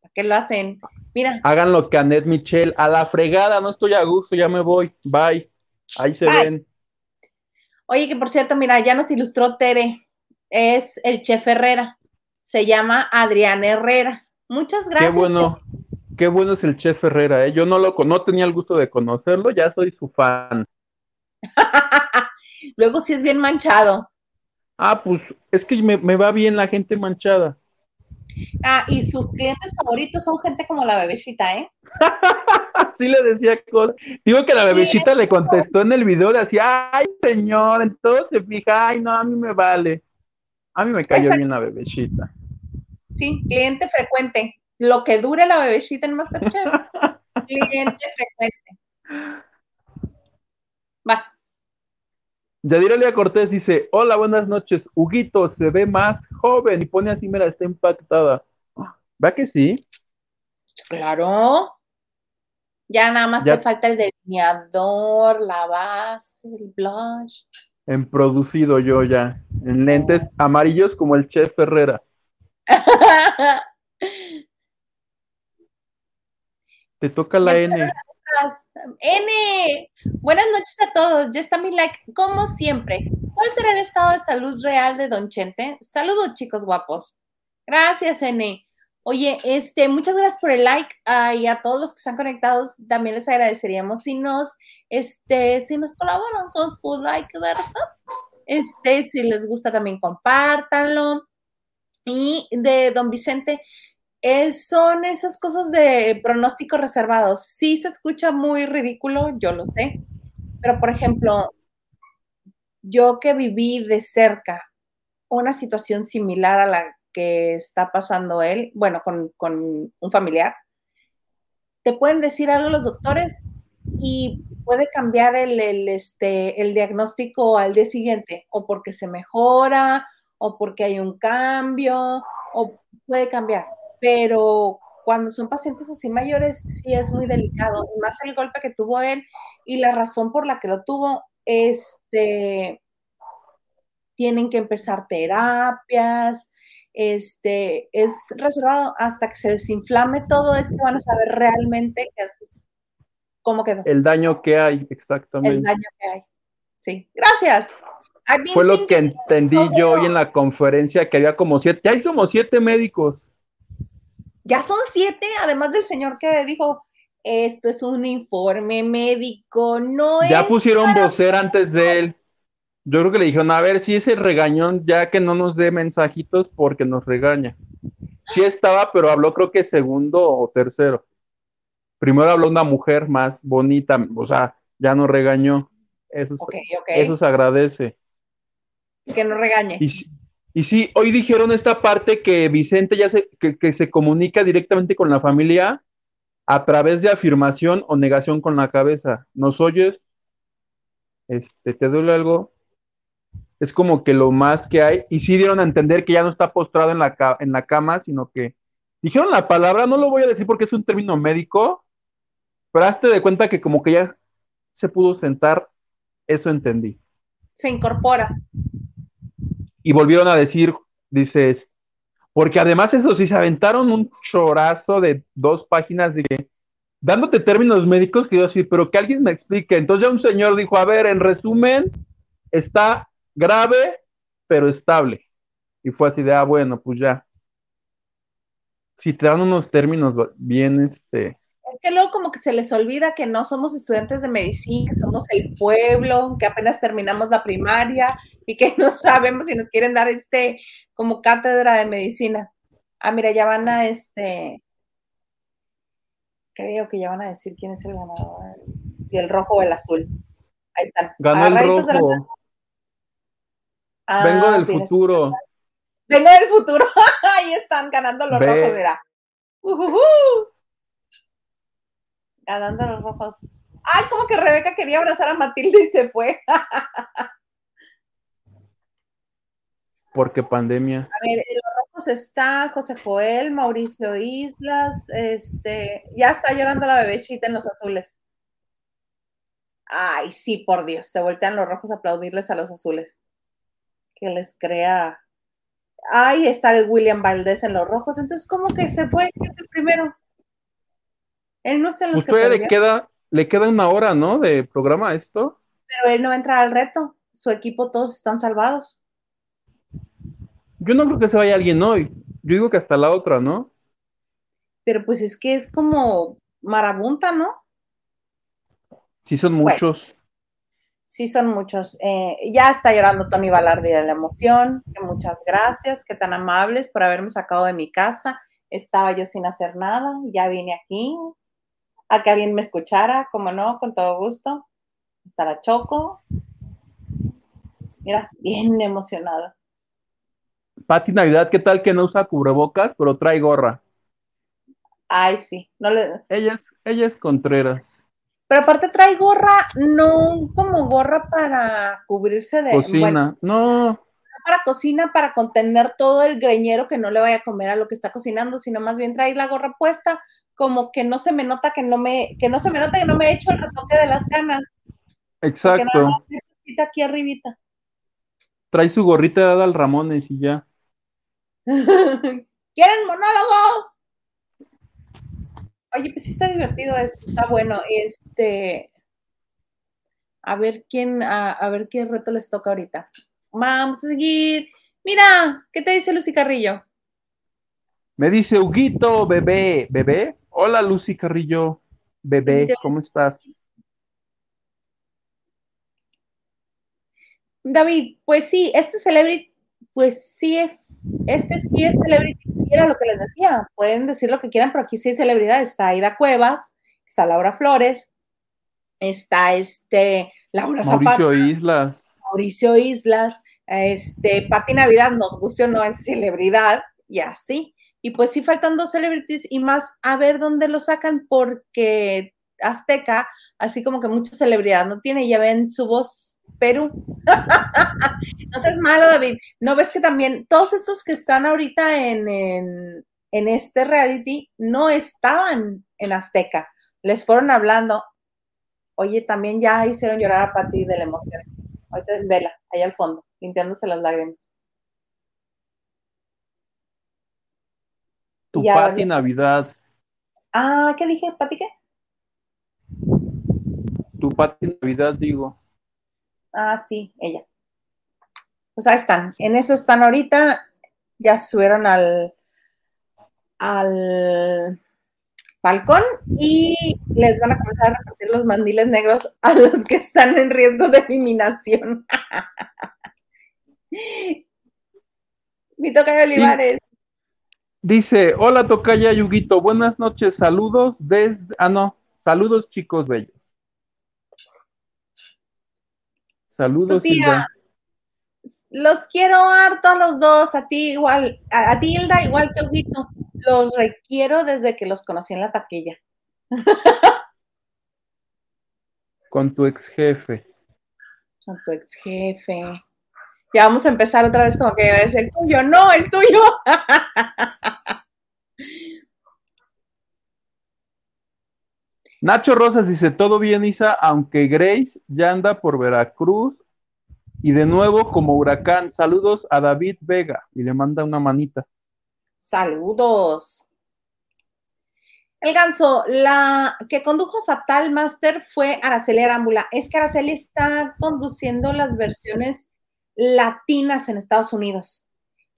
¿Para qué lo hacen? Mira. Hagan lo que Annette Michelle. A la fregada, no estoy a gusto, ya me voy. Bye. Ahí se ven. Oye, que por cierto, mira, ya nos ilustró Tere. Es el chef Herrera. Se llama Adrián Herrera. Muchas gracias. Qué bueno. Qué bueno es el chef Herrera, ¿eh? Yo no lo no tenía el gusto de conocerlo, ya soy su fan. *laughs* Luego sí es bien manchado. Ah, pues es que me, va bien la gente manchada. Ah, y sus clientes favoritos son gente como la bebecita, ¿eh? *laughs* sí le decía cosas. Digo que la bebecita le contestó en el video, de así, ay señor, entonces se fija, ay no, a mí me vale. A mí me cayó bien la bebecita. Sí, cliente frecuente. Lo que dure la bebecita en Masterchef. *laughs* cliente frecuente. Vas. Yadira Lea Cortés dice, hola, buenas noches. Huguito se ve más joven y pone así, mira, está impactada. ¿Va que sí? Claro. Ya nada más te falta el delineador, la base, el blush. En producido yo ya, en lentes amarillos como el chef Ferrera. *laughs* Te toca la N. N. Buenas noches a todos. Ya está mi like, como siempre. ¿Cuál será el estado de salud real de Don Chente? Saludos, chicos guapos. Gracias, N. Oye, este, muchas gracias por el like y a todos los que están conectados también les agradeceríamos si nos, este, si nos colaboran con su like, ¿verdad? Este, si les gusta también compártanlo. Y de Don Vicente, son esas cosas de pronóstico reservados. Sí se escucha muy ridículo, yo lo sé, pero por ejemplo, yo que viví de cerca una situación similar a la que está pasando él, bueno, con, un familiar, te pueden decir algo los doctores y puede cambiar el, el, este, el diagnóstico al día siguiente, o porque se mejora, o porque hay un cambio, o puede cambiar pero cuando son pacientes así mayores sí es muy delicado, y más el golpe que tuvo él y la razón por la que lo tuvo, este, tienen que empezar terapias, este, es reservado hasta que se desinflame todo, es que van a saber realmente qué cómo quedó. El daño que hay, exactamente. El daño que hay. Sí, gracias. Fue lo que entendí yo hoy en la conferencia, que había como siete, ya hay como siete médicos ya son siete, además del señor que dijo, esto es un informe médico, no ya pusieron vocer antes de él. Yo creo que le dijeron, a ver si ese regañón, ya que no nos dé mensajitos porque nos regaña. Sí estaba, pero habló creo que segundo o tercero. Primero habló una mujer más bonita, o sea, ya no regañó. Eso, eso se agradece. Que no regañe. Y sí, hoy dijeron esta parte que Vicente ya se, que, se comunica directamente con la familia a través de afirmación o negación con la cabeza. ¿Nos oyes? Este, ¿te duele algo? Es como que lo más que hay. Y sí dieron a entender que ya no está postrado en la, en la cama, sino que dijeron la palabra, no lo voy a decir porque es un término médico, pero hazte de cuenta que como que ya se pudo sentar, eso entendí. Se incorpora y volvieron a decir, dices, porque además eso sí, se aventaron un chorazo de dos páginas de dándote términos médicos que yo sí, pero que alguien me explique. Entonces ya un señor dijo, a ver, en resumen, está grave, pero estable. Y fue así de, ah, bueno, pues ya. Si te dan unos términos bien, este... Es que luego como que se les olvida que no somos estudiantes de medicina, que somos el pueblo, que apenas terminamos la primaria y que no sabemos si nos quieren dar este como cátedra de medicina. Ah, mira, ya van a este. Creo que ya van a decir quién es el ganador. Si el rojo o el azul. Ahí están. Ganó el rojo. Vengo ah, del futuro. Vengo del futuro. *laughs* Ahí están ganando los rojos, mira. Ganando los rojos. Ay, como que Rebeca quería abrazar a Matilde y se fue. *laughs* Porque pandemia. A ver, en los rojos está José Joel, Mauricio Islas, este, ya está llorando la bebecita en los azules. Ay, sí, por Dios, se voltean los rojos a aplaudirles a los azules. Que les crea. Ay, está el William Valdés en los rojos, entonces, ¿cómo que se fue? que es el primero? Él no se los pues que le queda, le queda una hora, ¿no? De programa esto. Pero él no va a entrar al reto. Su equipo todos están salvados. Yo no creo que se vaya alguien hoy. Yo digo que hasta la otra, ¿no? Pero pues es que es como marabunta, ¿no? Sí, son muchos. sí, son muchos. Eh, ya está llorando Tony Balardi de la emoción. Que muchas gracias, que tan amables por haberme sacado de mi casa. Estaba yo sin hacer nada, ya vine aquí a que alguien me escuchara, como no, con todo gusto. Está la Choco. Mira, bien emocionada. Pati Navidad, ¿qué tal que no usa cubrebocas, pero trae gorra? Ay, sí. No le... ella, ella es Contreras. Pero aparte trae gorra, no como gorra para cubrirse de... Cocina, no. Para cocina, para contener todo el greñero que no le vaya a comer a lo que está cocinando, sino más bien trae la gorra puesta, como que no se me nota que no me, que no se me nota que no me he hecho el retoque de las canas. Exacto. aquí arribita. Trae su gorrita de al Ramones y ya. *laughs* ¿Quieren monólogo? Oye, pues sí está divertido, está bueno. Este, a ver quién, a, ver qué reto les toca ahorita. Vamos a seguir. Mira, ¿qué te dice Lucy Carrillo? Me dice Huguito, bebé, bebé. Hola Lucy Carrillo, bebé, ¿cómo estás? David, pues sí, este celebrity, pues sí es este sí es celebrity, sí era lo que les decía. Pueden decir lo que quieran, pero aquí sí hay celebridad. Está Aida Cuevas, está Laura Flores, está este Laura Zapata. Mauricio Islas. Mauricio Islas, este, Pati Navidad, nos guste o no, es celebridad, y así. Y pues sí faltan dos celebrities y más a ver dónde lo sacan, porque Azteca, así como que mucha celebridad no tiene, ya ven su voz Perú. *laughs* no seas malo, David. ¿No ves que también todos estos que están ahorita en, en, este reality no estaban en Azteca? Les fueron hablando. Oye, también ya hicieron llorar a Pati de la emoción. Ahorita vela, ahí al fondo, limpiándose las lágrimas. Tu Pati Navidad. Ah, ¿qué dije? ¿Pati qué? Tu Pati Navidad, digo. Ah, sí, ella. Pues ahí están. En eso están ahorita. Ya subieron al, al balcón y les van a comenzar a repartir los mandiles negros a *laughs* los que están en riesgo de eliminación. *laughs* Mi toca Olivares. Dice, hola Tocaya Yuguito, buenas noches, saludos desde, ah no, saludos chicos bellos. Saludos, Silva. Los quiero harto a los dos, a ti igual, a, ti Hilda igual que Huguito. Los requiero desde que los conocí en la taquilla. *laughs* Con tu ex jefe. Con tu ex jefe. Ya vamos a empezar otra vez como que es el tuyo. No, el tuyo. *laughs* Nacho Rosas dice, todo bien, Isa, aunque Grace ya anda por Veracruz y de nuevo como huracán. Saludos a David Vega y le manda una manita. Saludos. El ganso, la que condujo Fatal Master fue Araceli Arámbula. Es que Araceli está conduciendo las versiones latinas en Estados Unidos.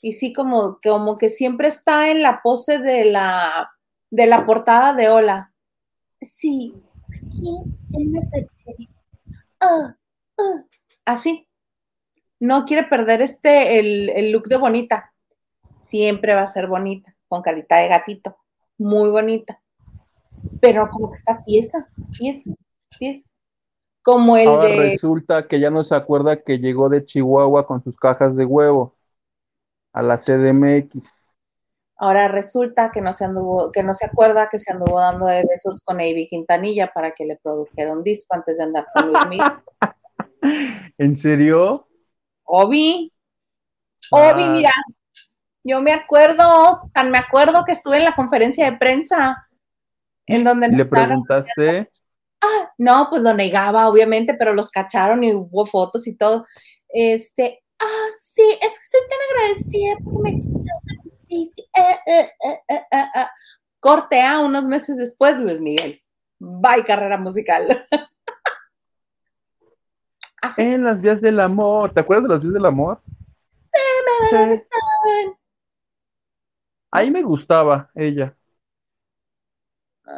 Y sí, como, como que siempre está en la pose de la, de la portada de Hola. Sí, ah, ah. Así. No quiere perder este, el, look de bonita. Siempre va a ser bonita, con carita de gatito. Muy bonita. Pero como que está tiesa, tiesa, tiesa. Como el Ahora resulta que ya no se acuerda que llegó de Chihuahua con sus cajas de huevo a la CDMX. Ahora resulta que no se anduvo, que no se acuerda que se anduvo dando de besos con Avi Quintanilla para que le produjera un disco antes de andar con Luis Miguel. *laughs* ¿En serio? Obi. Obi, ah. mira, yo me acuerdo, tan me acuerdo que estuve en la conferencia de prensa en donde le preguntaste. ah, no, pues lo negaba, obviamente, pero los cacharon y hubo fotos y todo. Este, ah, sí, es que estoy tan agradecida porque me eh, eh, eh, Cortea unos meses después, Luis Miguel. Bye, carrera musical. *laughs* En las vías del amor. ¿Te acuerdas de las vías del amor? Sí, me sí. Ahí me gustaba ella.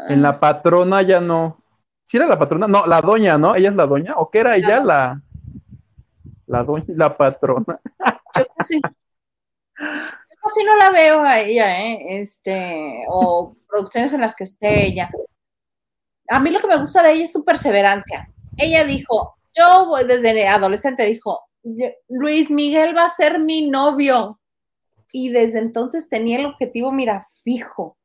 En la patrona ya no. ¿Sí era la patrona? No, la doña, ¿no? ¿Ella es la doña? ¿O qué era ella? La, la doña, la patrona. Yo *laughs* casi no la veo a ella, ¿eh? Este, o producciones en las que esté ella. A mí lo que me gusta de ella es su perseverancia. Ella dijo, yo voy desde adolescente, dijo, Luis Miguel va a ser mi novio. Y desde entonces tenía el objetivo, mira, fijo,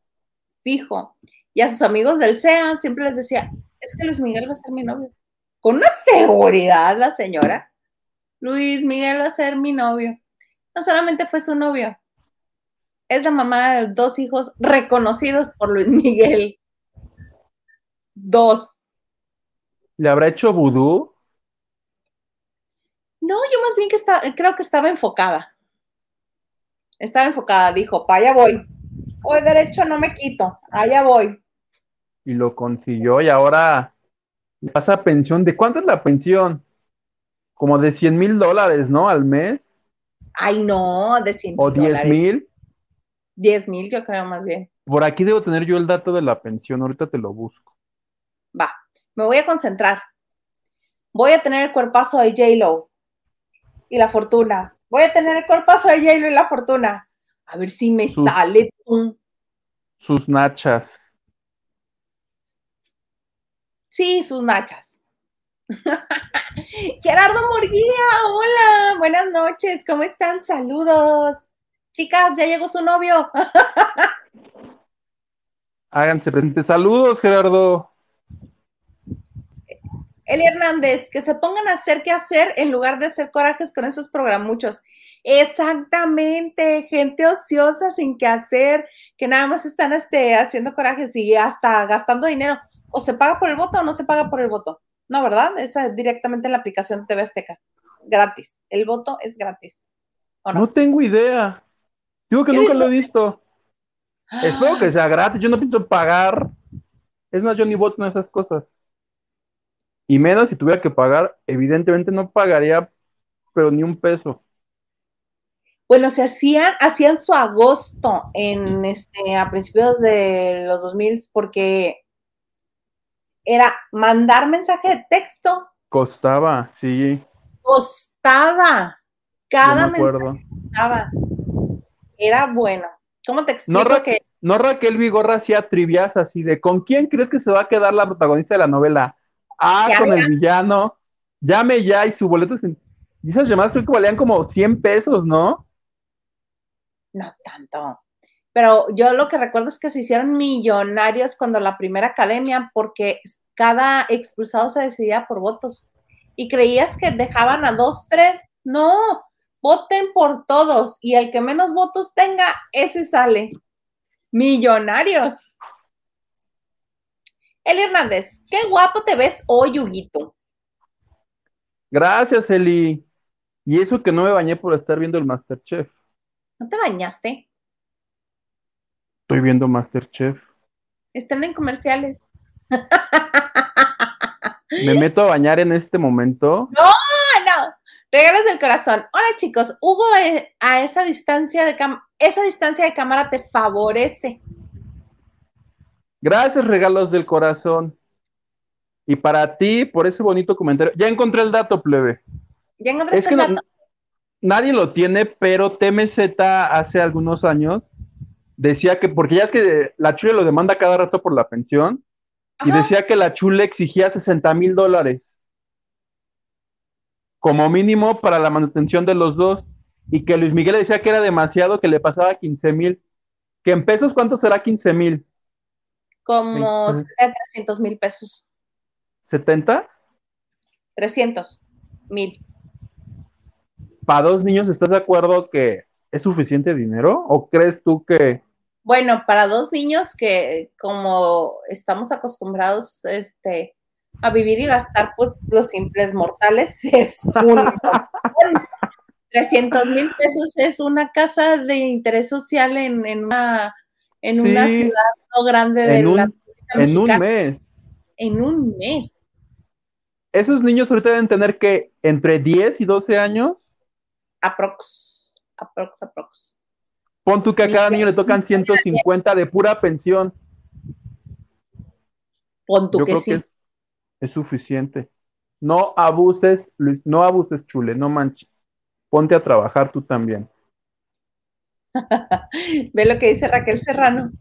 fijo. Y a sus amigos del SEA siempre les decía, es que Luis Miguel va a ser mi novio. Con una seguridad la señora. Luis Miguel va a ser mi novio. No solamente fue su novio, es la mamá de dos hijos reconocidos por Luis Miguel. Dos. ¿Le habrá hecho vudú? No, yo más bien que está, creo que estaba enfocada. Estaba enfocada, dijo, para allá voy. Voy derecho, no me quito, allá voy. Y lo consiguió y ahora pasa pensión. ¿De cuánto es la pensión? Como de 100 mil dólares, ¿no? Al mes. Ay, no, de 100 mil. ¿O 10 mil? 10 mil, yo creo más bien. Por aquí debo tener yo el dato de la pensión, ahorita te lo busco. Va, me voy a concentrar. Voy a tener el cuerpazo de J-Lo y la fortuna. Voy a tener el cuerpazo de J-Lo y la fortuna. A ver si me sale Sus nachas. Sí, sus nachas. *laughs* Gerardo Morguía, hola, buenas noches, ¿cómo están? Saludos. Chicas, ya llegó su novio. *laughs* Háganse presentes. Saludos, Gerardo. Eli Hernández, que se pongan a hacer qué hacer en lugar de hacer corajes con esos programuchos. Exactamente, gente ociosa sin qué hacer, que nada más están este, haciendo corajes y hasta gastando dinero. O se paga por el voto o no se paga por el voto. No, ¿verdad? Esa es directamente en la aplicación TV Azteca. Gratis. El voto es gratis. no? no tengo idea. Digo que nunca lo he visto. Espero que sea gratis. Yo no pienso pagar. Es más, yo ni voto en esas cosas. Y menos si tuviera que pagar, evidentemente no pagaría, pero ni un peso. Bueno, se hacían, hacían su agosto en este, a principios de los 2000 porque era mandar mensaje de texto. Costaba, sí. Costaba. Cada mensaje costaba era bueno. ¿Cómo te explico no, que... No Raquel Vigorra hacía trivias así de ¿con quién crees que se va a quedar la protagonista de la novela? Ah, con el villano. Llame ya y su boleto. Y esas llamadas creo que valían como 100 pesos, ¿no? No tanto. Pero yo lo que recuerdo es que se hicieron millonarios cuando la primera academia, porque cada expulsado se decidía por votos. Y creías que dejaban a dos, tres. No, voten por todos y el que menos votos tenga, ese sale. Millonarios. Eli Hernández, qué guapo te ves hoy, Huguito. Gracias, Eli. Y eso que no me bañé por estar viendo el Masterchef. ¿No te bañaste? Estoy viendo Masterchef. Están en comerciales. ¿Me meto a bañar en este momento? No. Regalos del corazón. Hola chicos, Hugo, eh, a esa distancia de esa distancia de cámara te favorece. Gracias, regalos del corazón. Y para ti, por ese bonito comentario. Ya encontré el dato, plebe. Ya encontré el dato. nadie lo tiene, pero TMZ hace algunos años decía que, porque ya es que la Chule lo demanda cada rato por la pensión, y decía que la Chule exigía 60 mil dólares como mínimo para la manutención de los dos, y que Luis Miguel decía que era demasiado, que le pasaba 15 mil. ¿Que en pesos cuánto será 15 mil? Como 300 mil pesos. ¿70? 300 mil. ¿Para dos niños estás de acuerdo que es suficiente dinero? ¿O crees tú que... Bueno, para dos niños que como estamos acostumbrados este, a vivir y gastar, pues los simples mortales *laughs* es un 300 mil pesos es una casa de interés social en, en una, en una ciudad no grande de en la En un mes. En un mes. Esos niños ahorita deben tener que entre 10 y 12 años. Aprox, aprox, aprox. Pon tú que a cada niño le tocan 150 de pura pensión. Pon tú que sí. es, es suficiente. No abuses, Luis, no abuses, chule, no manches ponte a trabajar tú también. *laughs* Ve lo que dice Raquel Serrano.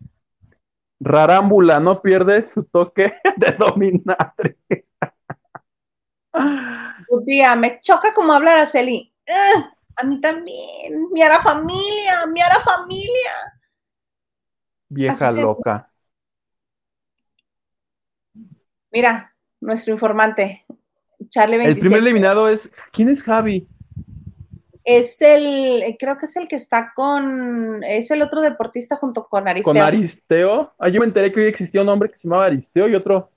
Rarámbula no pierde su toque *laughs* de dominadre. Tu tía, me choca como hablar a Celi. a mí también. Mi ara familia, mi ara familia. Vieja loca. Mira, nuestro informante, Charlie 27. El primer eliminado es. ¿Quién es Javi? es el, creo que es el que está con, es el otro deportista junto con Aristeo. ¿Con Aristeo? Ah, yo me enteré que hoy existía un hombre que se llamaba Aristeo y otro.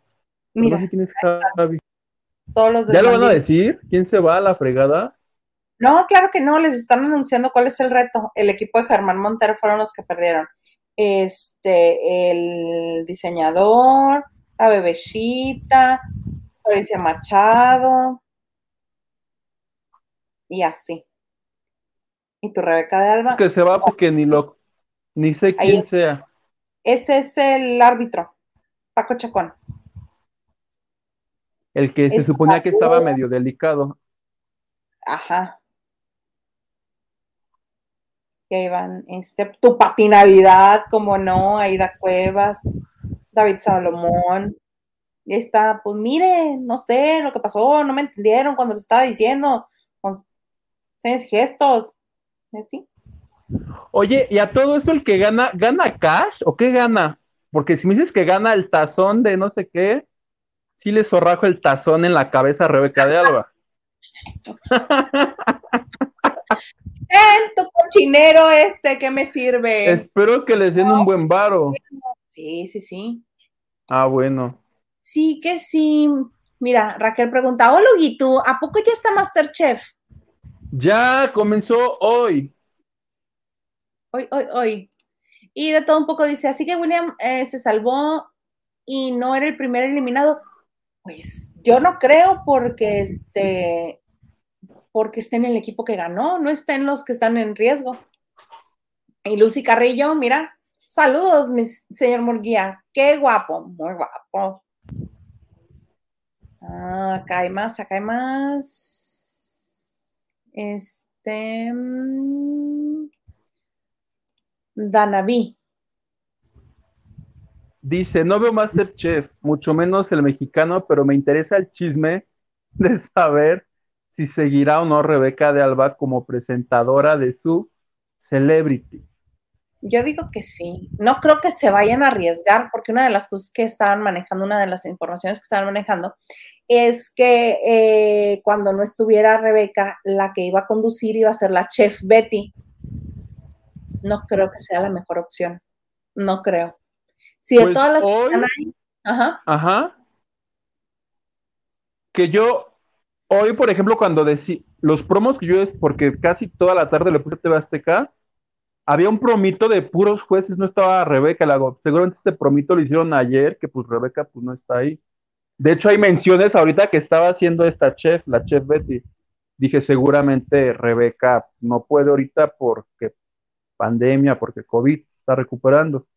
Mira, no sé quién es Javi. Todos los ¿Ya lo van a decir? ¿Quién se va a la fregada? No, claro que no, les están anunciando cuál es el reto. El equipo de Germán Montero fueron los que perdieron. Este, el diseñador, la bebecita, Patricia Machado, y así. ¿Y tu Rebeca de Alba? Que se va porque ni lo, ni sé quién sea. Ese es el árbitro, Paco Chacón. El que se suponía que estaba medio delicado. Ajá. Y ahí van, este, tu papi Navidad, como no, Aida Cuevas, David Salomón. Y está, pues mire, no sé lo que pasó, no me entendieron cuando les estaba diciendo, con seis gestos. ¿Sí? Oye, ¿y a todo esto el que gana, gana cash o qué gana? Porque si me dices que gana el tazón de no sé qué, sí le zorrajo el tazón en la cabeza a Rebeca de Alba. *laughs* en tu cochinero este que me sirve. Espero que les den un buen varo. Sí, sí, sí. Ah, bueno. Sí, que sí. Mira, Raquel pregunta, hola, tú ¿a poco ya está Masterchef? Ya comenzó hoy. Hoy, hoy, hoy. Y de todo un poco dice, así que William eh, se salvó y no era el primer eliminado. Pues yo no creo porque este porque está en el equipo que ganó, no está en los que están en riesgo. Y Lucy Carrillo, mira, saludos, señor Murguía, qué guapo, muy guapo. Ah, acá hay más, acá hay más. Este. Mm, Danaví. Dice, no veo Masterchef, mucho menos el mexicano, pero me interesa el chisme de saber si seguirá o no Rebeca de Alba como presentadora de su Celebrity. Yo digo que sí. No creo que se vayan a arriesgar, porque una de las cosas que estaban manejando, una de las informaciones que estaban manejando, es que eh, cuando no estuviera Rebeca, la que iba a conducir iba a ser la chef Betty. No creo que sea la mejor opción. No creo. Si de pues todas las que están ahí, ajá. Ajá. Que yo, hoy, por ejemplo, cuando decía los promos que yo es porque casi toda la tarde le puse TV Azteca, había un promito de puros jueces, no estaba Rebeca, seguramente este promito lo hicieron ayer, que pues Rebeca pues no está ahí. De hecho, hay menciones ahorita que estaba haciendo esta chef, la chef Betty. Dije, seguramente Rebeca no puede ahorita porque pandemia, porque COVID se está recuperando.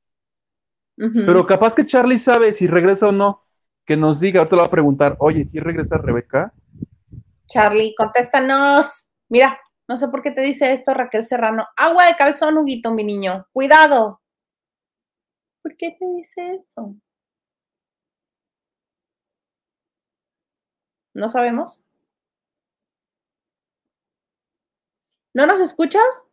Pero capaz que Charlie sabe si regresa o no. Que nos diga, ahorita le va a preguntar, oye, ¿si regresa Rebeca? Charlie, contéstanos. Mira, no sé por qué te dice esto Raquel Serrano. Agua de calzón, Huguito, mi niño. Cuidado. ¿Por qué te dice eso? ¿No sabemos? ¿No nos escuchas?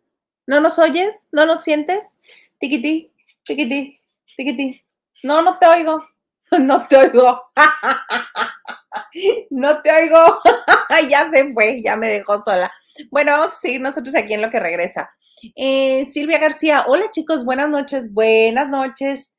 ¿No nos oyes? ¿No nos sientes? Tiquiti, tiquiti, tiquiti. No, no te oigo. *laughs* No te oigo. *laughs* No te oigo. *laughs* Ya se fue, ya me dejó sola. Bueno, vamos a seguir nosotros aquí en lo que regresa. Eh, Silvia García, hola chicos, buenas noches, buenas noches.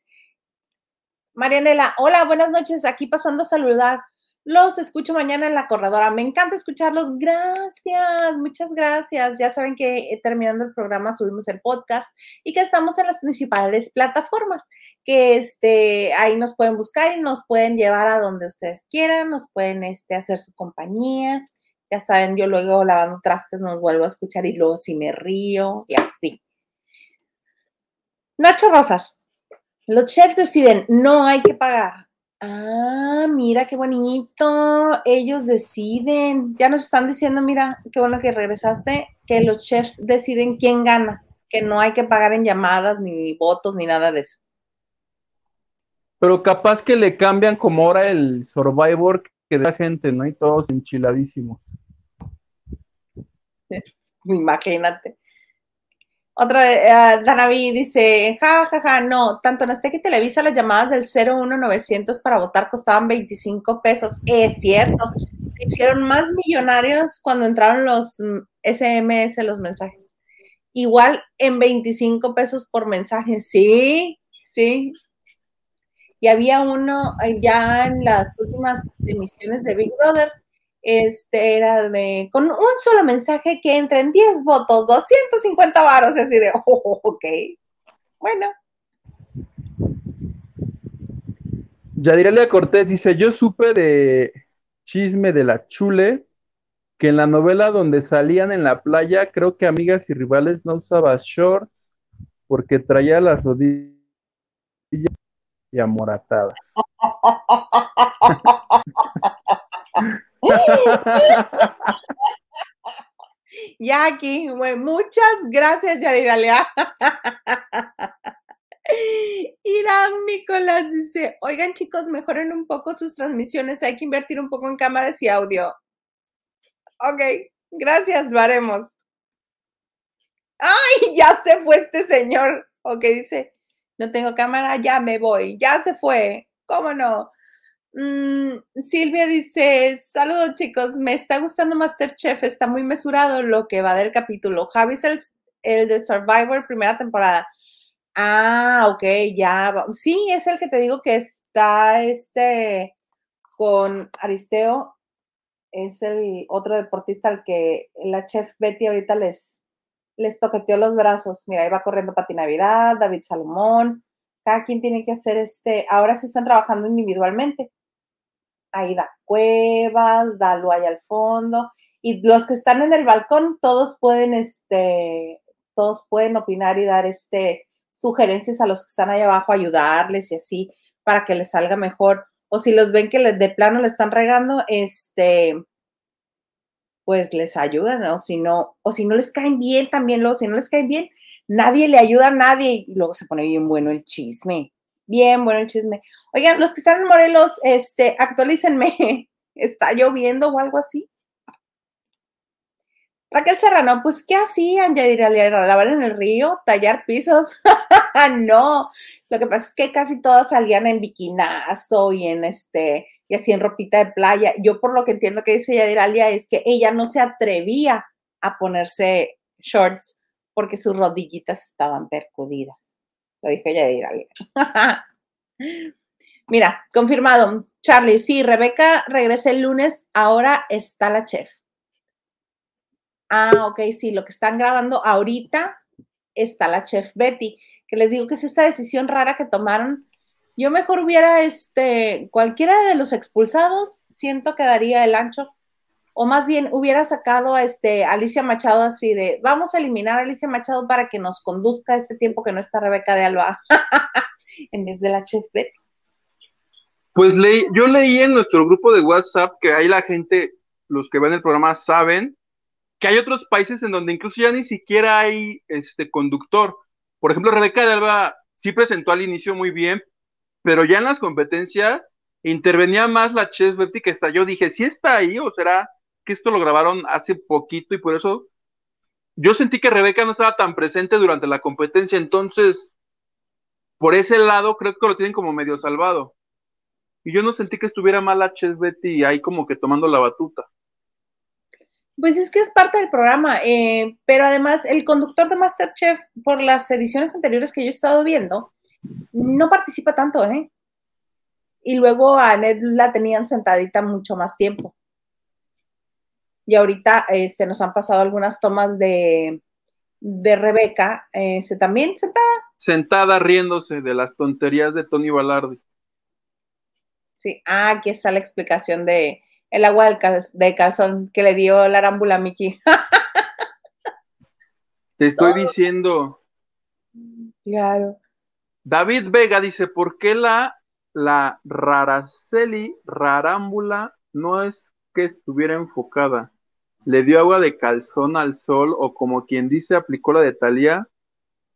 Marianela, hola, buenas noches, aquí pasando a saludar. Los escucho mañana en la corredora. Me encanta escucharlos. Gracias, muchas gracias. Ya saben que eh, terminando el programa subimos el podcast y que estamos en las principales plataformas, que este, ahí nos pueden buscar y nos pueden llevar a donde ustedes quieran, nos pueden este, hacer su compañía. Ya saben, yo luego lavando trastes nos vuelvo a escuchar y luego si me río y así. Nacho Rosas, los chefs deciden, no hay que pagar. Ah, mira qué bonito. Ellos deciden. Ya nos están diciendo, mira, qué bueno que regresaste, que los chefs deciden quién gana, que no hay que pagar en llamadas, ni votos, ni nada de eso. Pero capaz que le cambian como ahora el Survivor que da gente, ¿no? Y todos enchiladísimos. *laughs* Imagínate. Otra vez, uh, Danavi dice, ja, ja, ja, no, tanto en Azteca y Televisa las llamadas del 01900 para votar costaban 25 pesos. Es cierto, se hicieron más millonarios cuando entraron los SMS, mm, los mensajes. Igual en 25 pesos por mensaje, sí, sí. Y había uno eh, ya en las últimas emisiones de Big Brother este era de, con un solo mensaje que entra en 10 votos, 250 varos, así de, *laughs* oh, ok, bueno. Yadirelia Cortés dice, yo supe de chisme de la chule, que en la novela donde salían en la playa, creo que amigas y rivales no usaba shorts porque traía las rodillas y amoratadas. *laughs* *laughs* *laughs* Jackie, muchas gracias, Yadiralia. Irán *laughs* Nicolás dice, oigan chicos, mejoren un poco sus transmisiones, hay que invertir un poco en cámaras y audio. Ok, gracias, lo haremos. Ay, ya se fue este señor. Ok, dice, no tengo cámara, ya me voy, ya se fue. ¿Cómo no? Mm, Silvia dice, saludos chicos, me está gustando Masterchef, está muy mesurado lo que va del capítulo. Javi es el, el de Survivor primera temporada. Ah, ok, ya. Sí, es el que te digo que está este con Aristeo. Es el otro deportista al que la chef Betty ahorita les, les toqueteó los brazos. Mira, ahí va corriendo Pati Navidad, David Salomón. Cada quien tiene que hacer este. Ahora se están trabajando individualmente ahí da Cuevas, Dalo ahí al fondo, y los que están en el balcón, todos pueden, este, todos pueden opinar y dar, este, sugerencias a los que están ahí abajo, ayudarles y así, para que les salga mejor. O si los ven que de plano le están regando, este, pues les ayudan, o si no, o si no les caen bien, también luego, si no les caen bien, nadie le ayuda a nadie, y luego se pone bien bueno el chisme. Bien bueno el chisme. Oigan, los que están en Morelos, este, actualícenme. *laughs* ¿Está lloviendo o algo así? Raquel Serrano, pues, ¿qué hacían? Ya diría, lavar en el río, tallar pisos. *laughs* no, lo que pasa es que casi todas salían en biquinazo y en este, y así en ropita de playa. Yo por lo que entiendo que dice Yadiralia es que ella no se atrevía a ponerse shorts porque sus rodillitas estaban percudidas. Lo dije Yadiralia. *laughs* Mira, confirmado. Charlie, sí, Rebeca regresa el lunes, ahora está la chef. Ah, ok, sí, lo que están grabando ahorita está la chef Betty, que les digo que es esta decisión rara que tomaron. Yo mejor hubiera, este, cualquiera de los expulsados, siento que daría el ancho, o más bien hubiera sacado a este, Alicia Machado así de, vamos a eliminar a Alicia Machado para que nos conduzca este tiempo que no está Rebeca de Alba, *laughs* en vez de la chef Betty. Pues leí, yo leí en nuestro grupo de WhatsApp que ahí la gente, los que ven el programa saben que hay otros países en donde incluso ya ni siquiera hay este conductor. Por ejemplo, Rebeca de Alba sí presentó al inicio muy bien, pero ya en las competencias intervenía más la Chef Betty que está. Yo dije, ¿sí está ahí o será que esto lo grabaron hace poquito y por eso yo sentí que Rebeca no estaba tan presente durante la competencia, entonces por ese lado creo que lo tienen como medio salvado y yo no sentí que estuviera mal a Chef Betty ahí como que tomando la batuta. Pues es que es parte del programa, eh, pero además el conductor de Masterchef, por las ediciones anteriores que yo he estado viendo, no participa tanto, ¿eh? y luego a Ned la tenían sentadita mucho más tiempo. Y ahorita este, nos han pasado algunas tomas de, de Rebeca, este, también sentada. Sentada riéndose de las tonterías de Tony Balardi. Sí, ah, aquí está la explicación de el agua del de calzón que le dio la arámbula a Mickey. *laughs* Te estoy diciendo. Claro. David Vega dice, ¿por qué la, la Raraceli rarámbula no es que estuviera enfocada? Le dio agua de calzón al sol o como quien dice aplicó la de Talía,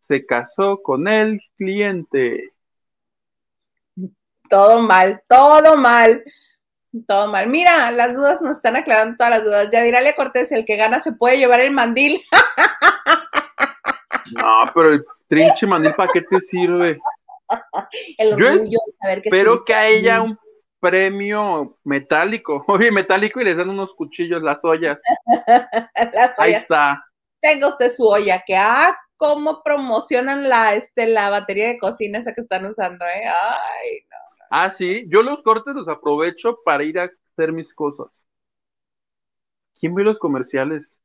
se casó con el cliente. Todo mal, todo mal, todo mal. Mira, las dudas nos están aclarando todas las dudas. Ya dirá Cortés, el que gana se puede llevar el mandil. *laughs* No, pero el trinche mandil, ¿para qué te sirve? *laughs* El orgullo de saber que Espero que a ella un premio metálico, *laughs* oye, metálico y les dan unos cuchillos, las ollas. *laughs* las ollas. Ahí está. Tenga usted su olla, que ah, cómo promocionan la, este, la batería de cocina esa que están usando, ¿eh? Ay, no. Ah, sí, yo los cortes los aprovecho para ir a hacer mis cosas. ¿Quién ve los comerciales?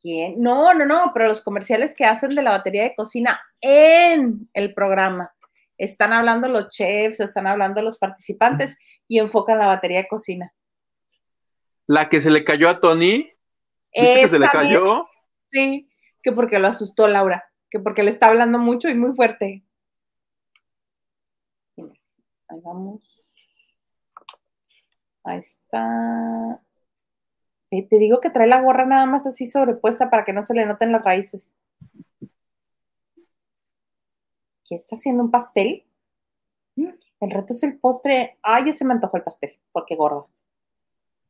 ¿Quién? No, no, no, pero los comerciales que hacen de la batería de cocina en el programa. Están hablando los chefs, están hablando los participantes y enfocan la batería de cocina. La que se le cayó a Tony. ¿Viste que se le cayó? Sí, que porque lo asustó Laura, que porque le está hablando mucho y muy fuerte. Ahí vamos. Ahí está. Eh, te digo que trae la gorra nada más así sobrepuesta para que no se le noten las raíces. ¿Qué está haciendo un pastel? Mm, el reto es el postre. Ay, ya se me antojó el pastel, porque gordo.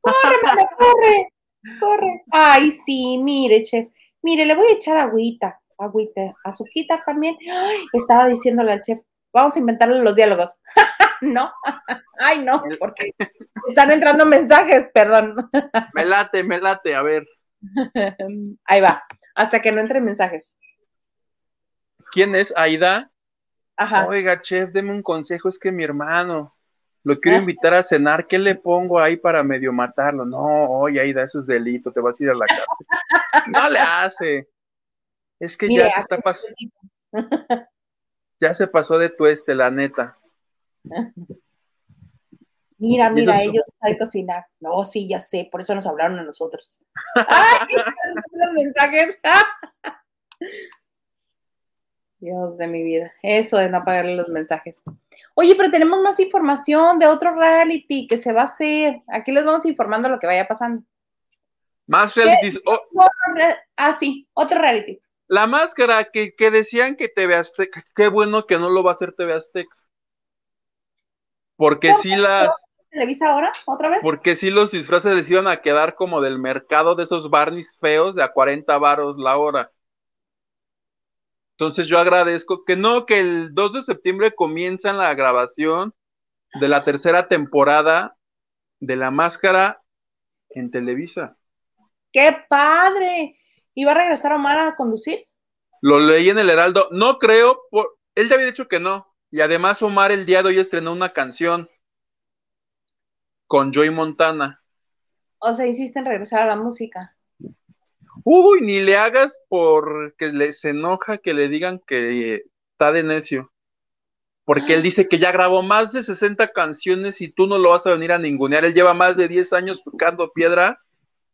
¡Corre, *laughs* mamá, corre! ¡Corre! Ay, sí, mire, chef. Mire, le voy a echar agüita, agüita, azuquita también. Ay, estaba diciéndole al chef, vamos a inventarle los diálogos. *laughs* no, *laughs* ay no, porque están entrando mensajes, perdón. me late, me late, a ver. Ahí va, hasta que no entren mensajes. ¿Quién es? Aida. Ajá. Oiga, chef, deme un consejo, es que mi hermano lo quiero ah. invitar a cenar, ¿qué le pongo ahí para medio matarlo? No, oye, Aida, eso es delito, te vas a ir a la cárcel. *laughs* no le hace. Es que ya se está pasando. *laughs* ya se pasó de tu este, la neta. *laughs* Mira, mira, ellos saben cocinar. No, sí, ya sé, por eso nos hablaron a nosotros. ¡Ay! los mensajes. Dios de mi vida. Eso de no apagarle los mensajes. Oye, pero tenemos más información de otro reality que se va a hacer. Aquí les vamos informando lo que vaya pasando. Más realities. Ah, sí, otro reality. La máscara que, que decían que TV Azteca. Qué bueno que no lo va a hacer TV Azteca. Porque si las. ¿Televisa ahora? ¿Otra vez? Porque si los disfraces les iban a quedar como del mercado de esos barnies feos de a 40 varos la hora. Entonces yo agradezco que no, que el 2 de septiembre comienza la grabación de la tercera temporada de La Máscara en Televisa. ¡Qué padre! ¿Iba a regresar Omar a conducir? Lo leí en el Heraldo. No creo, por... él ya había dicho que no. Y además Omar el día de hoy estrenó una canción con Joy Montana. O sea, insisten en regresar a la música. Uy, ni le hagas porque les enoja que le digan que está de necio. Porque él dice que ya grabó más de 60 canciones y tú no lo vas a venir a ningunear. Él lleva más de 10 años tocando piedra.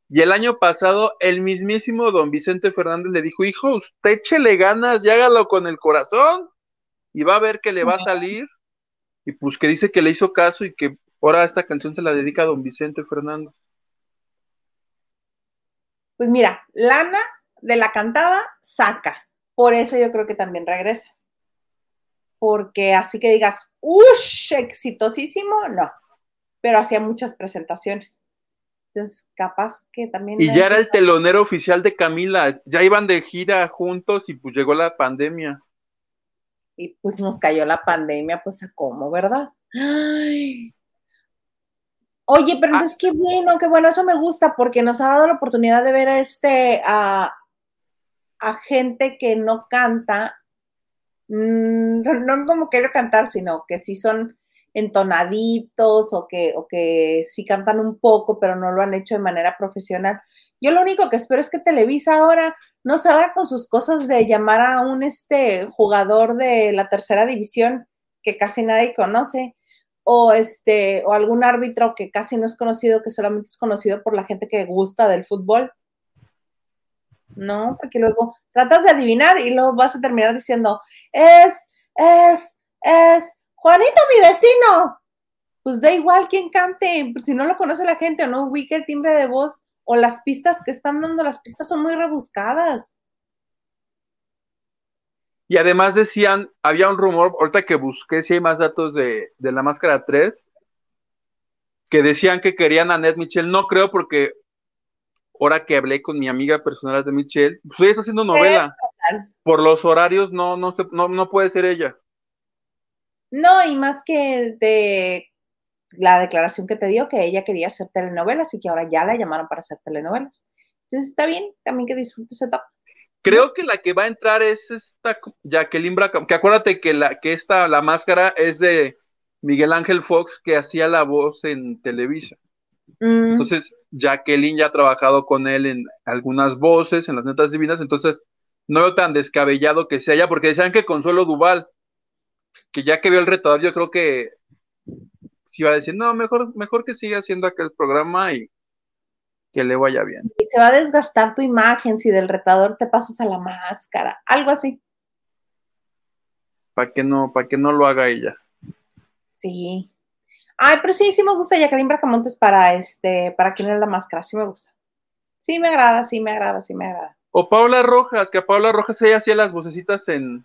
Y el año pasado, el mismísimo don Vicente Fernández le dijo, hijo, usted échele ganas y hágalo con el corazón y va a ver que le va a salir. Y pues que dice que le hizo caso y que ahora esta canción se la dedica a don Vicente Fernández. Pues mira, Lana de la cantada saca. Por eso yo creo que también regresa. Porque así que digas, ¡ush! exitosísimo, no. Pero hacía muchas presentaciones. Entonces, capaz que también. Y ya era el telonero oficial de Camila. Ya iban de gira juntos y pues llegó la pandemia y pues nos cayó la pandemia, pues a cómo, ¿verdad? Ay. Oye, pero ah. entonces qué bueno, qué bueno, eso me gusta porque nos ha dado la oportunidad de ver a este, a, gente que no canta, mm, no, como quiero cantar, sino que sí son entonaditos o que, o que sí cantan un poco, pero no lo han hecho de manera profesional. Yo lo único que espero es que Televisa ahora no salga con sus cosas de llamar a un este jugador de la tercera división que casi nadie conoce o este o algún árbitro que casi no es conocido, que solamente es conocido por la gente que gusta del fútbol. No, porque luego tratas de adivinar y luego vas a terminar diciendo, es, es, es, Juanito, mi vecino. Pues da igual quién cante, si no lo conoce la gente o no ubica el timbre de voz o las pistas que están dando, las pistas son muy rebuscadas. Y además decían, había un rumor, ahorita que busqué si hay más datos de, de la máscara 3, que decían que querían a Ned Michelle. No creo porque ahora que hablé con mi amiga personal de Michelle, pues ella está haciendo novela. Por los horarios no, no, no, no puede ser ella. No, y más que de la declaración que te dio que ella quería hacer telenovelas y que ahora ya la llamaron para hacer telenovelas. Entonces está bien, también que disfrute ese top. Creo que la que va a entrar es esta Jacqueline Braca, que acuérdate que la que esta la máscara es de Miguel Ángel Fox que hacía la voz en Televisa. Mm. Entonces, Jacqueline ya ha trabajado con él en algunas voces, en las netas divinas, entonces no veo tan descabellado que sea ella, porque decían que Consuelo Duval, que ya que vio el retador, yo creo que si va a decir, no, mejor, mejor que siga haciendo aquel programa y que le vaya bien. Y se va a desgastar tu imagen si del retador te pasas a la máscara, algo así. Para que no, para que no lo haga ella. Sí. Ay, pero sí, sí me gusta Jacqueline Bracamontes para este, para quien es la máscara, sí me gusta. Sí me agrada, sí me agrada, sí me agrada. O Paula Rojas, que a Paula Rojas ella hacía las vocecitas en,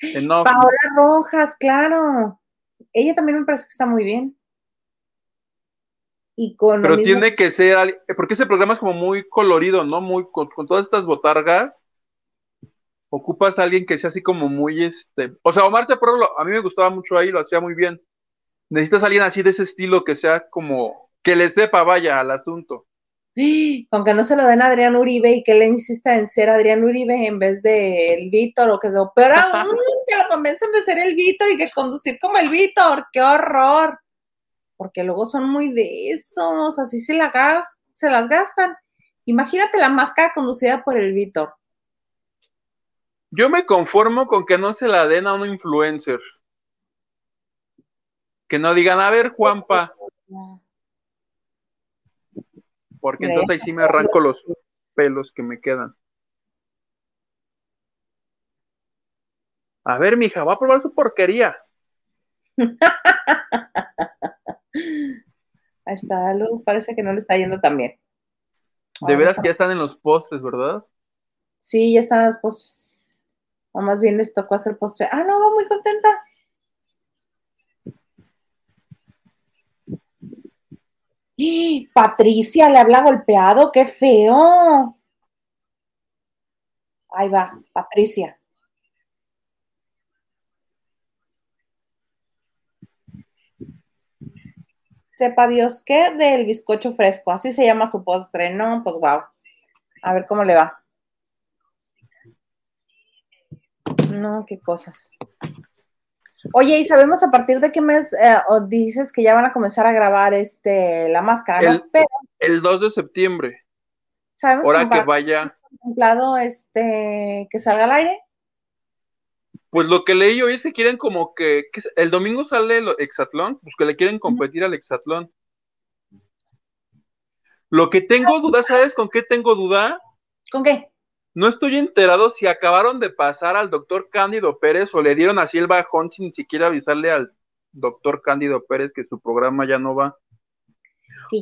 en Paula Rojas, claro. Ella también me parece que está muy bien. Y con Pero tiene que ser, porque ese programa es como muy colorido, ¿no? Muy con, todas estas botargas. Ocupas a alguien que sea así como muy este. O sea, Omar Chaparro, a mí me gustaba mucho ahí, lo hacía muy bien. Necesitas a alguien así de ese estilo que sea como. que le sepa, vaya, al asunto. *gasps* Con que no se lo den a Adrián Uribe y que le insista en ser Adrián Uribe en vez de el Víctor o que lo peor que *laughs* lo convencen de ser el Víctor y que conducir como el Víctor, qué horror. Porque luego son muy de esos, así se, la gas, se las gastan. Imagínate la máscara conducida por el Víctor. Yo me conformo con que no se la den a un influencer. Que no digan, a ver, Juanpa, porque entonces ahí sí me arranco los pelos que me quedan. A ver, mija, va a probar su porquería. *laughs* Ahí está, luego parece que no le está yendo tan bien. De veras que ya están en los postres, ¿verdad? Sí, ya están en los postres. O más bien les tocó hacer postre. Ah, no, va muy contenta. Patricia le habla golpeado, qué feo. Ahí va, Patricia. Sepa Dios qué del bizcocho fresco, así se llama su postre, ¿no? Pues wow. A ver cómo le va. No, qué cosas. Oye, ¿y sabemos a partir de qué mes eh, dices que ya van a comenzar a grabar este la máscara? El, el 2 de septiembre. ¿Sabemos Ahora que vaya. contemplado este que salga al aire? Pues lo que leí hoy es que quieren como que, el domingo sale el Exatlón, pues que le quieren competir al Exatlón. Lo que tengo duda, ¿sabes con qué tengo duda? ¿Con qué? no estoy enterado si acabaron de pasar al doctor Cándido Pérez o le dieron así el bajón sin siquiera avisarle al doctor Cándido Pérez que su programa ya no va.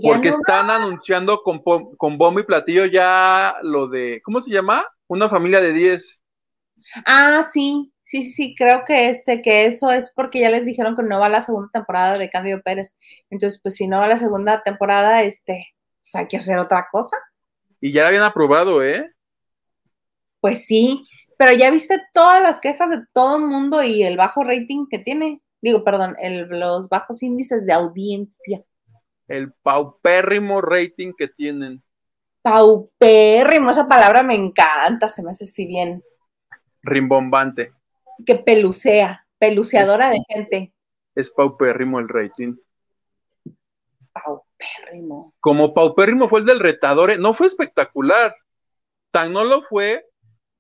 Porque están anunciando con, con bombo y platillo ya lo de, ¿cómo se llama? Una familia de 10. Ah, sí, sí, sí, creo que este, que eso es porque ya les dijeron que no va la segunda temporada de Cándido Pérez. Entonces, pues si no va la segunda temporada, este, pues hay que hacer otra cosa. Y ya la habían aprobado, ¿eh? Pues sí, pero ya viste todas las quejas de todo el mundo y el bajo rating que tiene. Digo, perdón, los bajos índices de audiencia. El paupérrimo rating que tienen. Paupérrimo, esa palabra me encanta, se me hace así bien. Rimbombante. Que pelucea, peluceadora de gente. es paupérrimo el rating. Paupérrimo. Como paupérrimo fue el del retador, no fue espectacular. Tan no lo fue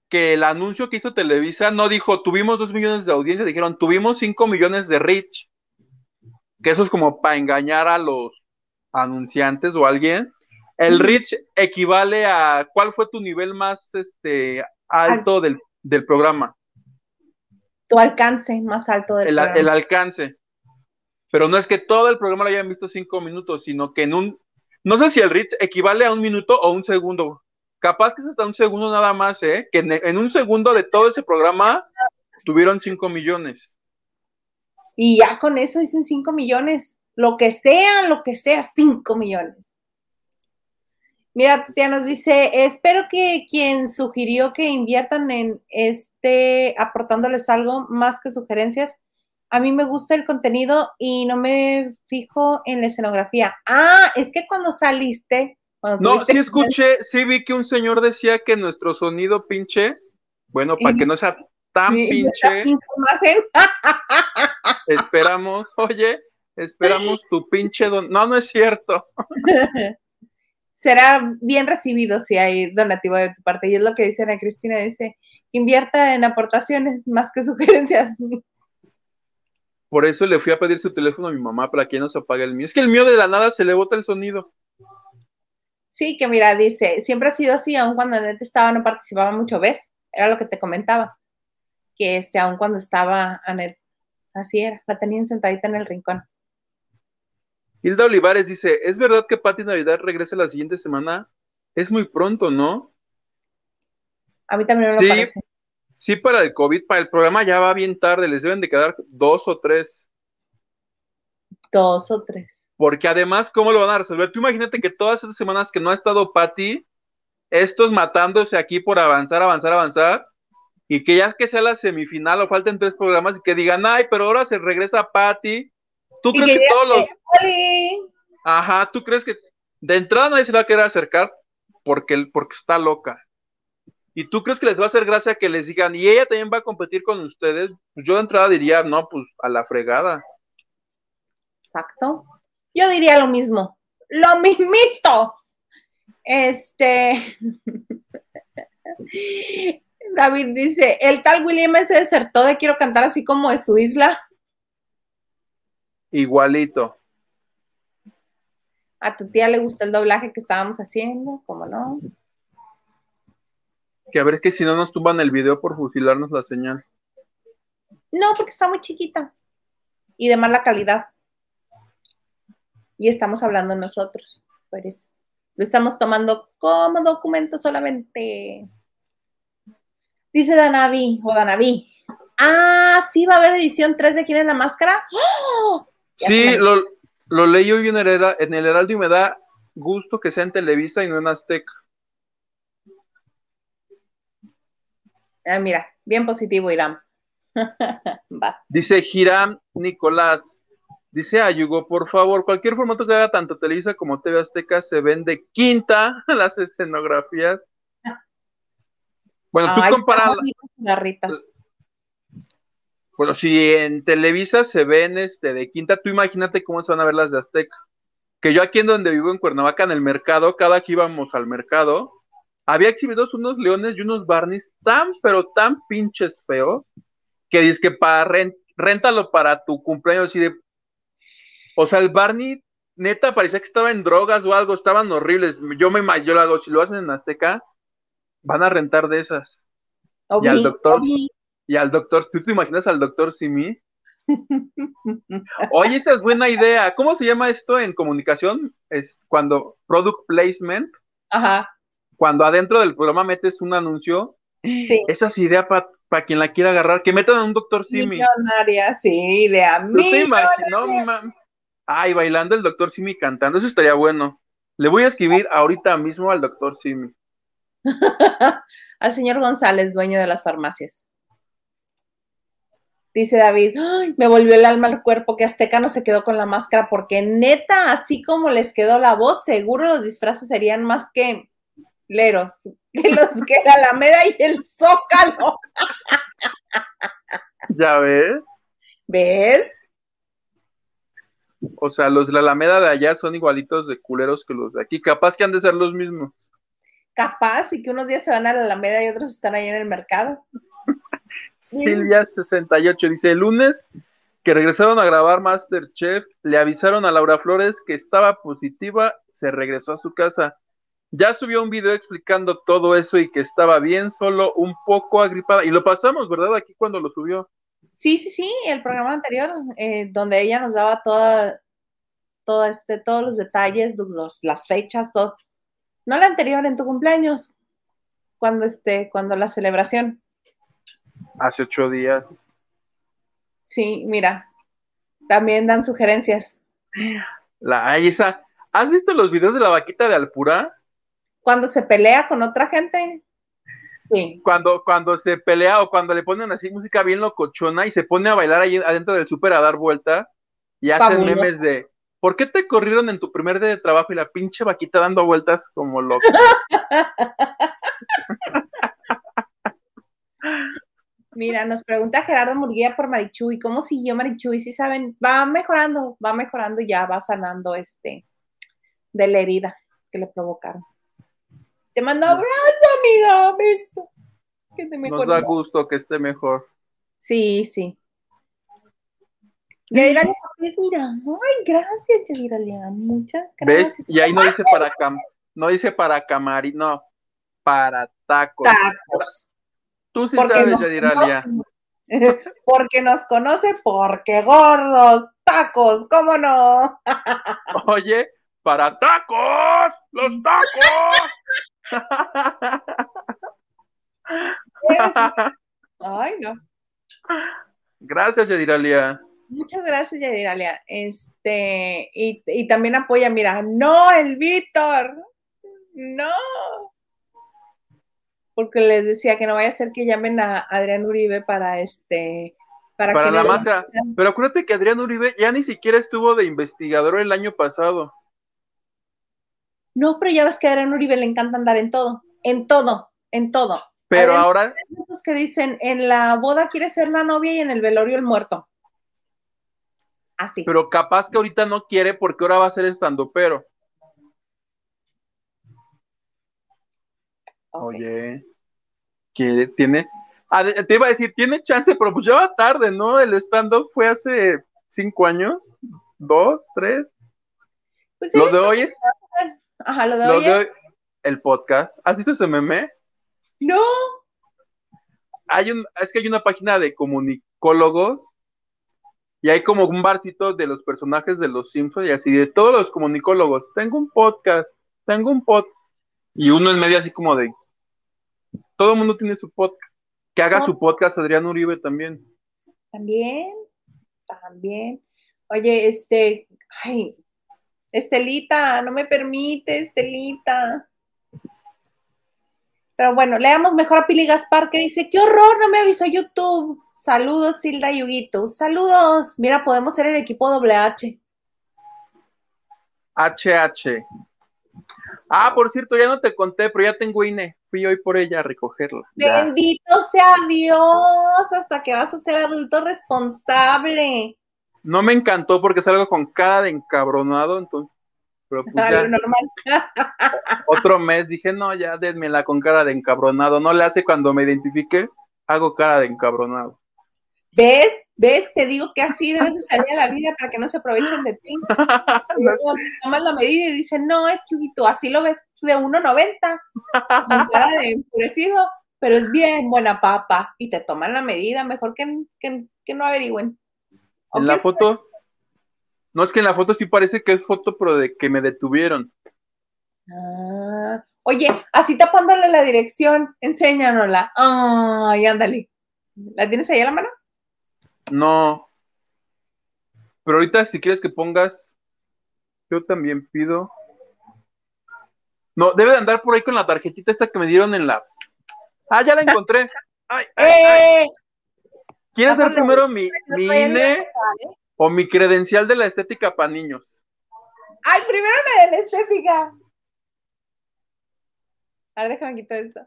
que el anuncio que hizo Televisa no dijo tuvimos dos millones de audiencia, dijeron tuvimos cinco millones de reach. Que eso es como para engañar a los anunciantes o alguien. El reach equivale a cuál fue tu nivel más este, alto del, programa. Tu alcance más alto del el, programa. El alcance. Pero no es que todo el programa lo hayan visto cinco minutos, sino que en un. No sé si el reach equivale a un minuto o un segundo. Capaz que es hasta un segundo nada más, ¿eh? Que en, un segundo de todo ese programa tuvieron cinco millones. Y ya con eso dicen cinco millones. Lo que sea, lo que sea, cinco millones. Mira, Tatiana nos dice, espero que quien sugirió que inviertan en este, aportándoles algo más que sugerencias. A mí me gusta el contenido y no me fijo en la escenografía. Ah, es que cuando saliste... no, sí escuché, sí vi que un señor decía que nuestro sonido pinche, bueno, para que no sea tan *laughs* pinche, *laughs* esperamos, oye, esperamos tu pinche don... No, no es cierto. *laughs* será bien recibido si hay donativo de tu parte. Y es lo que dice Ana Cristina, dice, invierta en aportaciones más que *laughs* sugerencias. Por eso le fui a pedir su teléfono a mi mamá para que no se apague el mío. Es que el mío de la nada se le bota el sonido. Sí, que mira, dice, siempre ha sido así, aun cuando Anet estaba, no participaba mucho, ¿ves? Era lo que te comentaba. Que este, aun cuando estaba Anet, así era, la tenían sentadita en el rincón. Hilda Olivares dice, ¿es verdad que Pati Navidad regresa la siguiente semana? Es muy pronto, ¿no? A mí también me sí, parece. Sí, para el COVID, para el programa ya va bien tarde, les deben de quedar dos o tres. Dos o tres. Porque además, ¿cómo lo van a resolver? Tú imagínate que todas esas semanas que no ha estado Patti, estos matándose aquí por avanzar, avanzar, avanzar, y que ya que sea la semifinal o falten tres programas y que digan, ay, pero ahora se regresa Patti ¿Tú crees que, todos los... Ajá, ¿tú crees que de entrada nadie se va a querer acercar porque, porque está loca? ¿Y tú crees que les va a hacer gracia que les digan, y ella también va a competir con ustedes? Pues yo de entrada diría, no, pues a la fregada. Exacto. Yo diría lo mismo. Lo mismito. Este. *laughs* David dice: El tal William se desertó de quiero cantar así como de su isla. Igualito. ¿A tu tía le gustó el doblaje que estábamos haciendo? ¿Cómo no? Que a ver que si no nos tumban el video por fusilarnos la señal. No, porque está muy chiquita y de mala calidad. Y estamos hablando nosotros, pues Lo estamos tomando como documento solamente. Dice Danavi o Danavi. Ah, sí, va a haber edición 3 de quién es la máscara. ¡Oh! Sí, lo, lo, leí hoy en el, en el Heraldo y me da gusto que sea en Televisa y no en Azteca. Ah, mira, bien positivo, Irán. *laughs* Dice Giram Nicolás. Dice Ayugo, por favor, cualquier formato que haga tanto Televisa como TV Azteca se vende quinta *laughs* las escenografías. Bueno, tú comparas. Bueno, si en Televisa se ven este de quinta, tú imagínate cómo se van a ver las de Azteca. Que yo aquí en donde vivo en Cuernavaca, en el mercado, cada que íbamos al mercado, había exhibidos unos leones y unos barnies tan, pero tan pinches feos, que dices que para réntalo para tu cumpleaños y de. O sea, el Barney, neta, parecía que estaba en drogas o algo, estaban horribles. Yo me yo lo hago, si lo hacen en Azteca, van a rentar de esas. y al doctor, y al doctor, ¿tú te imaginas al doctor Simi? Oye, esa es buena idea. ¿Cómo se llama esto en comunicación? Es cuando product placement. Ajá. Cuando adentro del programa metes un anuncio. Sí. Esa es idea para quien la quiera agarrar. Que metan a un doctor Simi. Millonaria, sí, idea. ¿Tú te imaginas? Ay, bailando el doctor Simi cantando. Eso estaría bueno. Le voy a escribir ahorita mismo al doctor Simi. *laughs* al señor González, dueño de las farmacias. Dice David, me volvió el alma al cuerpo que Azteca no se quedó con la máscara porque neta, así como les quedó la voz, seguro los disfraces serían más que leros, *laughs* que los que la Alameda y el Zócalo. *laughs* ¿Ya ves? ¿Ves? O sea, los de la Alameda de allá son igualitos de culeros que los de aquí. Capaz que han de ser los mismos. Capaz, y que unos días se van a la Alameda y otros están ahí en el mercado. Silvia68 dice: el lunes que regresaron a grabar Masterchef, le avisaron a Laura Flores que estaba positiva, se regresó a su casa. Ya subió un video explicando todo eso y que estaba bien, solo un poco agripada. Y lo pasamos, ¿verdad? Aquí cuando lo subió. Sí, sí, sí, el programa anterior, eh, donde ella nos daba toda, todo este, todos los detalles, los, las fechas, todo. No la anterior, en tu cumpleaños, cuando este, cuando la celebración. Hace ocho días. Sí, mira, también dan sugerencias. La esa. ¿Has visto los videos de la vaquita de Alpura? Cuando se pelea con otra gente. Sí. Cuando, cuando se pelea o cuando le ponen así música bien locochona y se pone a bailar ahí adentro del súper a dar vuelta y hacen memes de ¿por qué te corrieron en tu primer día de trabajo y la pinche vaquita dando vueltas como loca? *laughs* Mira, nos pregunta Gerardo Murguía por Marichuy, ¿cómo siguió Marichuy? Si saben, va mejorando, va mejorando ya, va sanando este de la herida que le provocaron. Te mando abrazo, amiga. Que te Nos da gusto que esté mejor. Sí, sí. Mira, ay, gracias, Yadira muchas gracias. ¿Ves? Y ahí no dice para cam, no dice para camarín, no, para tacos. Tacos. Tú sí sabes, Yadira *laughs* Porque nos conoce, porque gordos, tacos, ¿cómo no? *laughs* Oye, para tacos, los tacos. *laughs* Ay, no. Gracias, Yadiralia. Muchas gracias, Yadiralia. Este, y, también apoya, mira, no, el Víctor, no. Porque les decía que no vaya a ser que llamen a Adrián Uribe para este. Para, para la máscara. Pero acuérdate que Adrián Uribe ya ni siquiera estuvo de investigador el año pasado. No, pero ya ves que a Adrián Uribe le encanta andar en todo, en todo, en todo. Pero ahora. Esos que dicen, en la boda quiere ser la novia y en el velorio el muerto. Así. Pero capaz que ahorita no quiere porque ahora va a ser estando pero. Oye, quiere, tiene. Ah, te iba a decir, tiene chance, pero pues ya va tarde, ¿no? El stand-up fue hace cinco años, dos, tres. Pues lo de hoy es. Ajá, lo de hoy el podcast. ¿Has visto ese meme? No. Hay un, es que hay una página de comunicólogos y hay como un barcito de los personajes de los Simpsons y así de todos los comunicólogos. Tengo un podcast, tengo un podcast. Y uno en medio así como de todo el mundo tiene su podcast. Que haga su podcast Adrián Uribe también. También, también. Oye, este, ay, Estelita, no me permite, Estelita. Pero bueno, leamos mejor a Pili Gaspar que dice, qué horror, no me avisó YouTube. Saludos, Silda Yuguito. Saludos. Mira, podemos ser el equipo WH. HH. Ah, por cierto, ya no te conté, pero ya tengo INE. Fui hoy por ella a recogerla. Bendito sea Dios, hasta que vas a ser adulto responsable. No me encantó porque salgo con cara de encabronado, entonces. Pero pues normal. otro mes dije, no, ya démela con cara de encabronado. No le hace cuando me identifique, hago cara de encabronado. ¿Ves? ¿Ves? Te digo que así debes de salir a la vida para que no se aprovechen de ti. *laughs* Luego te tomas la medida y dicen, no, es que tú así lo ves de 1.90, con cara de enfurecido, pero es bien buena papa. Y te toman la medida, mejor que, que no averigüen. En la foto, no es que en la foto sí parece que es foto, pero de que me detuvieron. Ah, oye, así tapándole la dirección, enséñanosla. Ay, ándale. ¿La tienes ahí a la mano? No. Pero ahorita si quieres que pongas, yo también pido. No, debe de andar por ahí con la tarjetita esta que me dieron en la. Ah, ya la encontré. *laughs* Ay, ay, ay. ¡Eh! ¿Quieres dar primero mi, mi INE o mi credencial de la estética para niños? Ay, primero la de la estética. A ver, déjame quitar esto.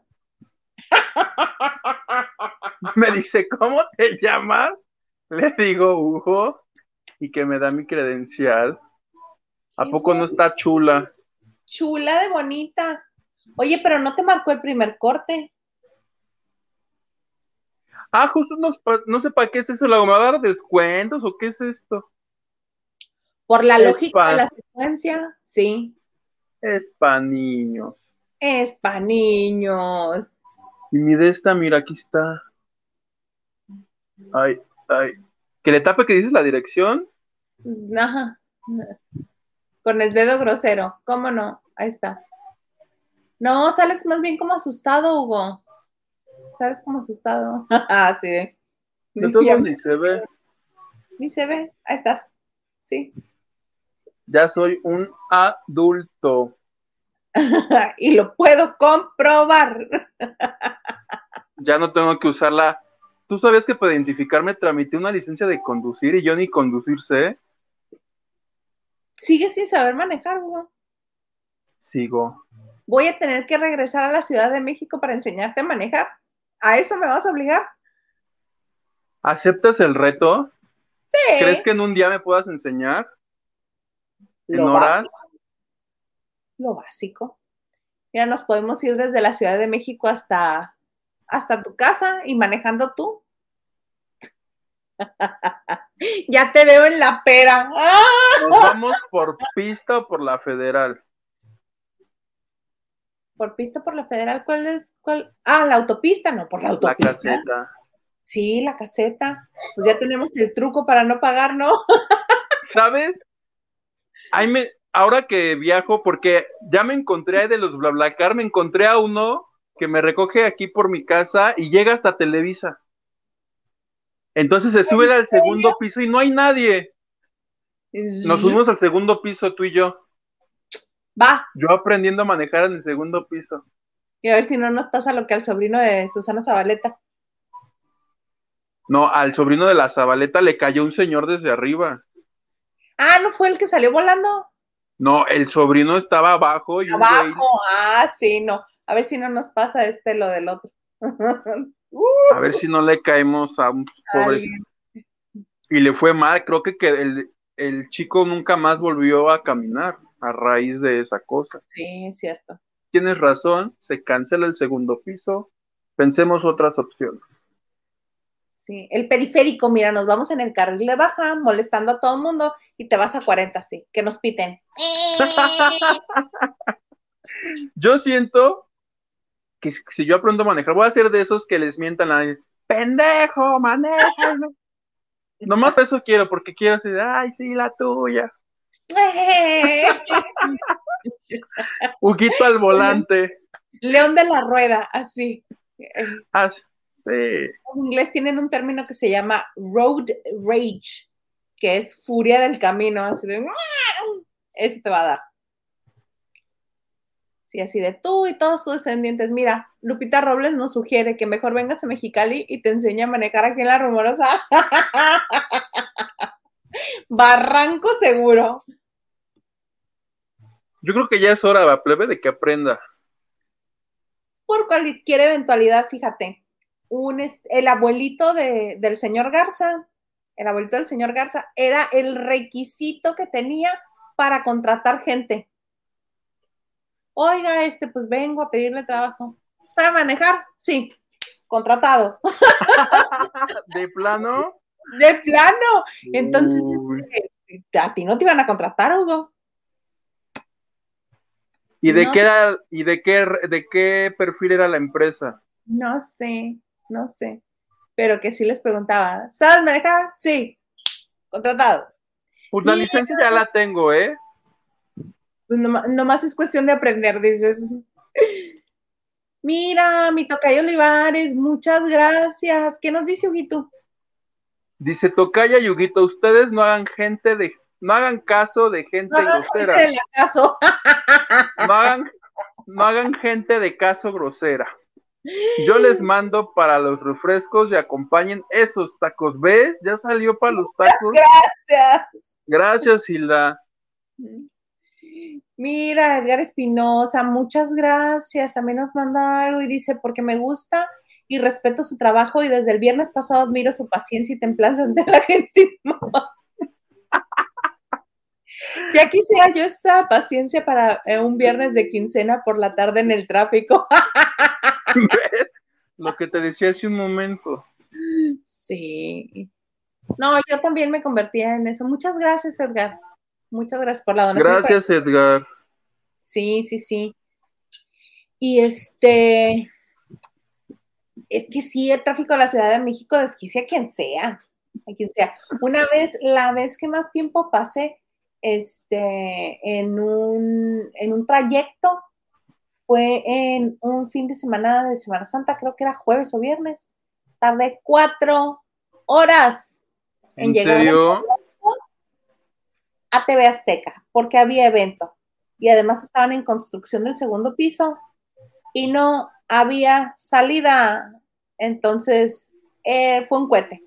*laughs* Me dice, ¿cómo te llamas? Le *laughs* digo, Hugo. y que me da mi credencial. ¿A poco no está chula? Chula de bonita. Oye, pero no te marcó el primer corte. Ah, justo no, no sé para qué es eso, ¿la va a dar descuentos o qué es esto? Por la lógica de la secuencia, sí. Es para niños. Es para niños. Y mi de esta, mira, aquí está. Ay, ay. ¿Que le tape que dices la dirección? Ajá. Con el dedo grosero. ¿Cómo no? Ahí está. No, sales más bien como asustado, Hugo. Sales como asustado. *laughs* Ah, sí. No todo ni se ve. Ni se ve. Ahí estás. Sí. Ya soy un adulto. *laughs* y lo puedo comprobar. ya no tengo que usarla. ¿Tú sabías que para identificarme tramité una licencia de conducir y yo ni conducir sé? Sigue sin saber manejar, Hugo. Sigo. Voy a tener que regresar a la Ciudad de México para enseñarte a manejar. ¿A eso me vas a obligar? ¿Aceptas el reto? Sí. ¿Crees que en un día me puedas enseñar? ¿En horas? lo básico. Ya nos podemos ir desde la Ciudad de México hasta, hasta tu casa y manejando tú. *laughs* ya te veo en la pera. Nos vamos por pista o por la federal. Por pista por la federal, ¿cuál es? Cuál? Ah, la autopista, no, por la autopista. La caseta. Sí, la caseta. Pues ya tenemos el truco para no pagar, ¿no? *laughs* ¿Sabes? Ahí me, ahora que viajo, porque ya me encontré de los BlaBlaCar, me encontré a uno que me recoge aquí por mi casa y llega hasta Televisa. Entonces se sube al segundo piso y no hay nadie. Nos subimos al segundo piso, tú y yo. Va. Yo aprendiendo a manejar en el segundo piso. Y a ver si no nos pasa lo que al sobrino de Susana Zabaleta. No, al sobrino de la Zabaleta le cayó un señor desde arriba. Ah, ¿no fue el que salió volando? No, el sobrino estaba abajo. Y abajo, ah, sí, no. A ver si no nos pasa este lo del otro. *laughs* a ver si no le caemos a un pobre. Y le fue mal, creo que, que el, el, chico nunca más volvió a caminar a raíz de esa cosa. Sí, es cierto. Tienes razón, se cancela el segundo piso, pensemos otras opciones. Sí, el periférico, mira, nos vamos en el carril de baja, molestando a todo el mundo y te vas a 40, sí, que nos piten. *laughs* yo siento que si yo aprendo a manejar, voy a ser de esos que les mientan a pendejo, maneja. *laughs* Nomás eso quiero, porque quiero decir, ay, sí, la tuya. *laughs* Huguito al volante. León de la rueda, así. Así. En inglés tienen un término que se llama road rage que es furia del camino, así de, eso te va a dar. Sí, así de tú y todos tus descendientes. Mira, Lupita Robles nos sugiere que mejor vengas a Mexicali y te enseñe a manejar aquí en la rumorosa. *laughs* Barranco seguro. Yo creo que ya es hora, plebe, de que aprenda. Por cualquier eventualidad, fíjate, un, el abuelito del señor Garza el abuelito del señor Garza, era el requisito que tenía para contratar gente. Oiga, este, pues vengo a pedirle trabajo. ¿Sabe manejar? Sí, contratado. *laughs* ¿De plano? De plano. Entonces, este, a ti no te iban a contratar, Hugo. ¿Y de qué era, y de qué, de qué perfil era la empresa? No sé, no sé pero que sí les preguntaba, ¿sabes manejar? Sí, contratado. Pues la licencia ya la tengo, ¿eh? Pues nomás, es cuestión de aprender, dices. Mira, mi tocayo Olivares, muchas gracias. ¿Qué nos dice Huguito? Dice Tocaya y Huguito, ustedes no hagan gente de, no hagan caso de gente grosera. caso. *laughs* no, hagan, no hagan gente de caso grosera. Yo les mando para los refrescos y acompañen esos tacos. ¿Ves? Ya salió para los tacos. Gracias. Gracias, Hilda. Mira, Edgar Espinosa, muchas gracias. A mí nos manda algo y dice, porque me gusta y respeto su trabajo y desde el viernes pasado admiro su paciencia y templanza ante la *laughs* gente. *laughs* Ya quisiera yo esa paciencia para eh, un viernes de quincena por la tarde en el tráfico. *laughs* Lo que te decía hace un momento. Sí. No, yo también me convertía en eso. Muchas gracias, Edgar. Muchas gracias por la donación. Gracias, Edgar. Sí, sí, sí. Y este, es que sí, el tráfico de la Ciudad de México desquicia a quien sea, a quien sea. Una vez, la vez que más tiempo pasé, este, en un, en un trayecto, fue en un fin de semana de Semana Santa, creo que era jueves o viernes. Tardé cuatro horas en, ¿En llegar serio? a TV Azteca, porque había evento. Y además estaban en construcción del segundo piso y no había salida. Entonces, eh, fue un cohete.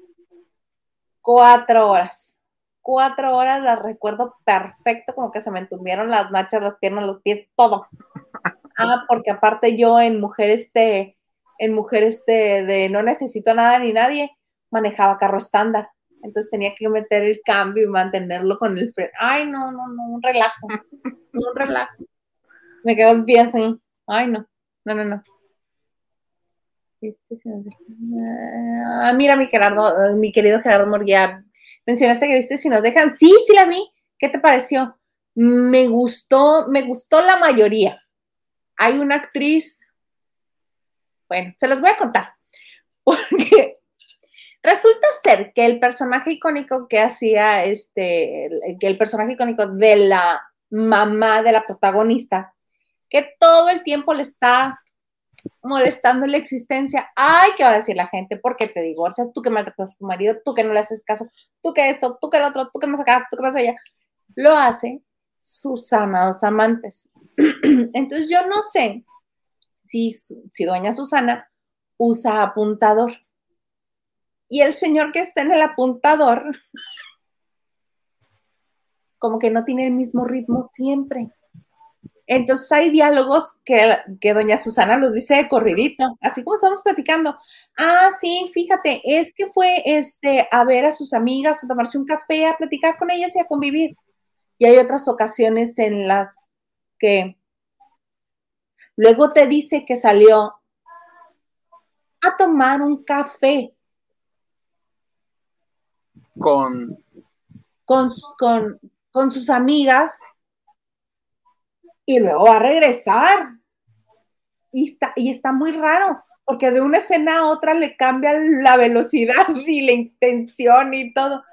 Cuatro horas. Cuatro horas las recuerdo perfecto, como que se me entumieron las nachas, las piernas, los pies, todo. *laughs* Ah, porque aparte yo en mujer este, en mujer este de no necesito nada ni nadie, manejaba carro estándar. Entonces tenía que meter el cambio y mantenerlo con el freno. Ay, no, no, no, un relajo. *laughs* un relajo. Me quedo en pie así. Ay, no. No, no, no. Este ah, mira, mi Gerardo, mi querido Gerardo Morguía, mencionaste que viste si nos dejan. Sí, sí la vi. ¿Qué te pareció? Me gustó, me gustó la mayoría. Hay una actriz, bueno, se los voy a contar, *laughs* porque resulta ser que el personaje icónico que hacía este, que el personaje icónico de la mamá de la protagonista, que todo el tiempo le está molestando la existencia. Ay, ¿qué va a decir la gente? ¿Por qué te divorcias? Tú que maltratas a tu marido, tú que no le haces caso, tú que esto, tú que el otro, tú que más acá, tú que más allá. Lo hace sus amados amantes. *clears throat* Entonces yo no sé si, si doña Susana usa apuntador. Y el señor que está en el apuntador, como que no tiene el mismo ritmo siempre. Entonces hay diálogos que, que, doña Susana los dice de corridito, así como estamos platicando. Ah, sí, fíjate, es que fue este, a ver a sus amigas, a tomarse un café, a platicar con ellas y a convivir. Y hay otras ocasiones en las que luego te dice que salió a tomar un café. Con. Con, con, con sus amigas y luego va a regresar. Y está, y está muy raro, porque de una escena a otra le cambia la velocidad *laughs* y la intención y todo.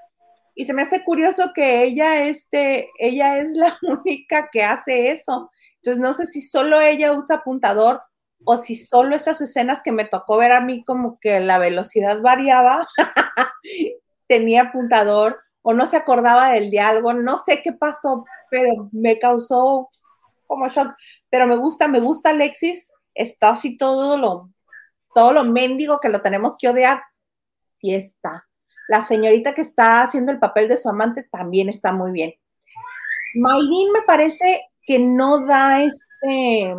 Y se me hace curioso que ella, este, ella es la *laughs* única que hace eso. Entonces no sé si solo ella usa apuntador o si solo esas escenas que me tocó ver a mí como que la velocidad variaba, *laughs* tenía apuntador o no se acordaba del diálogo, no sé qué pasó, pero me causó como shock. Pero me gusta, me gusta Alexis, está así todo lo, todo lo mendigo que lo tenemos que odiar. Sí está. La señorita que está haciendo el papel de su amante también está muy bien. Mayrin me parece que no da este,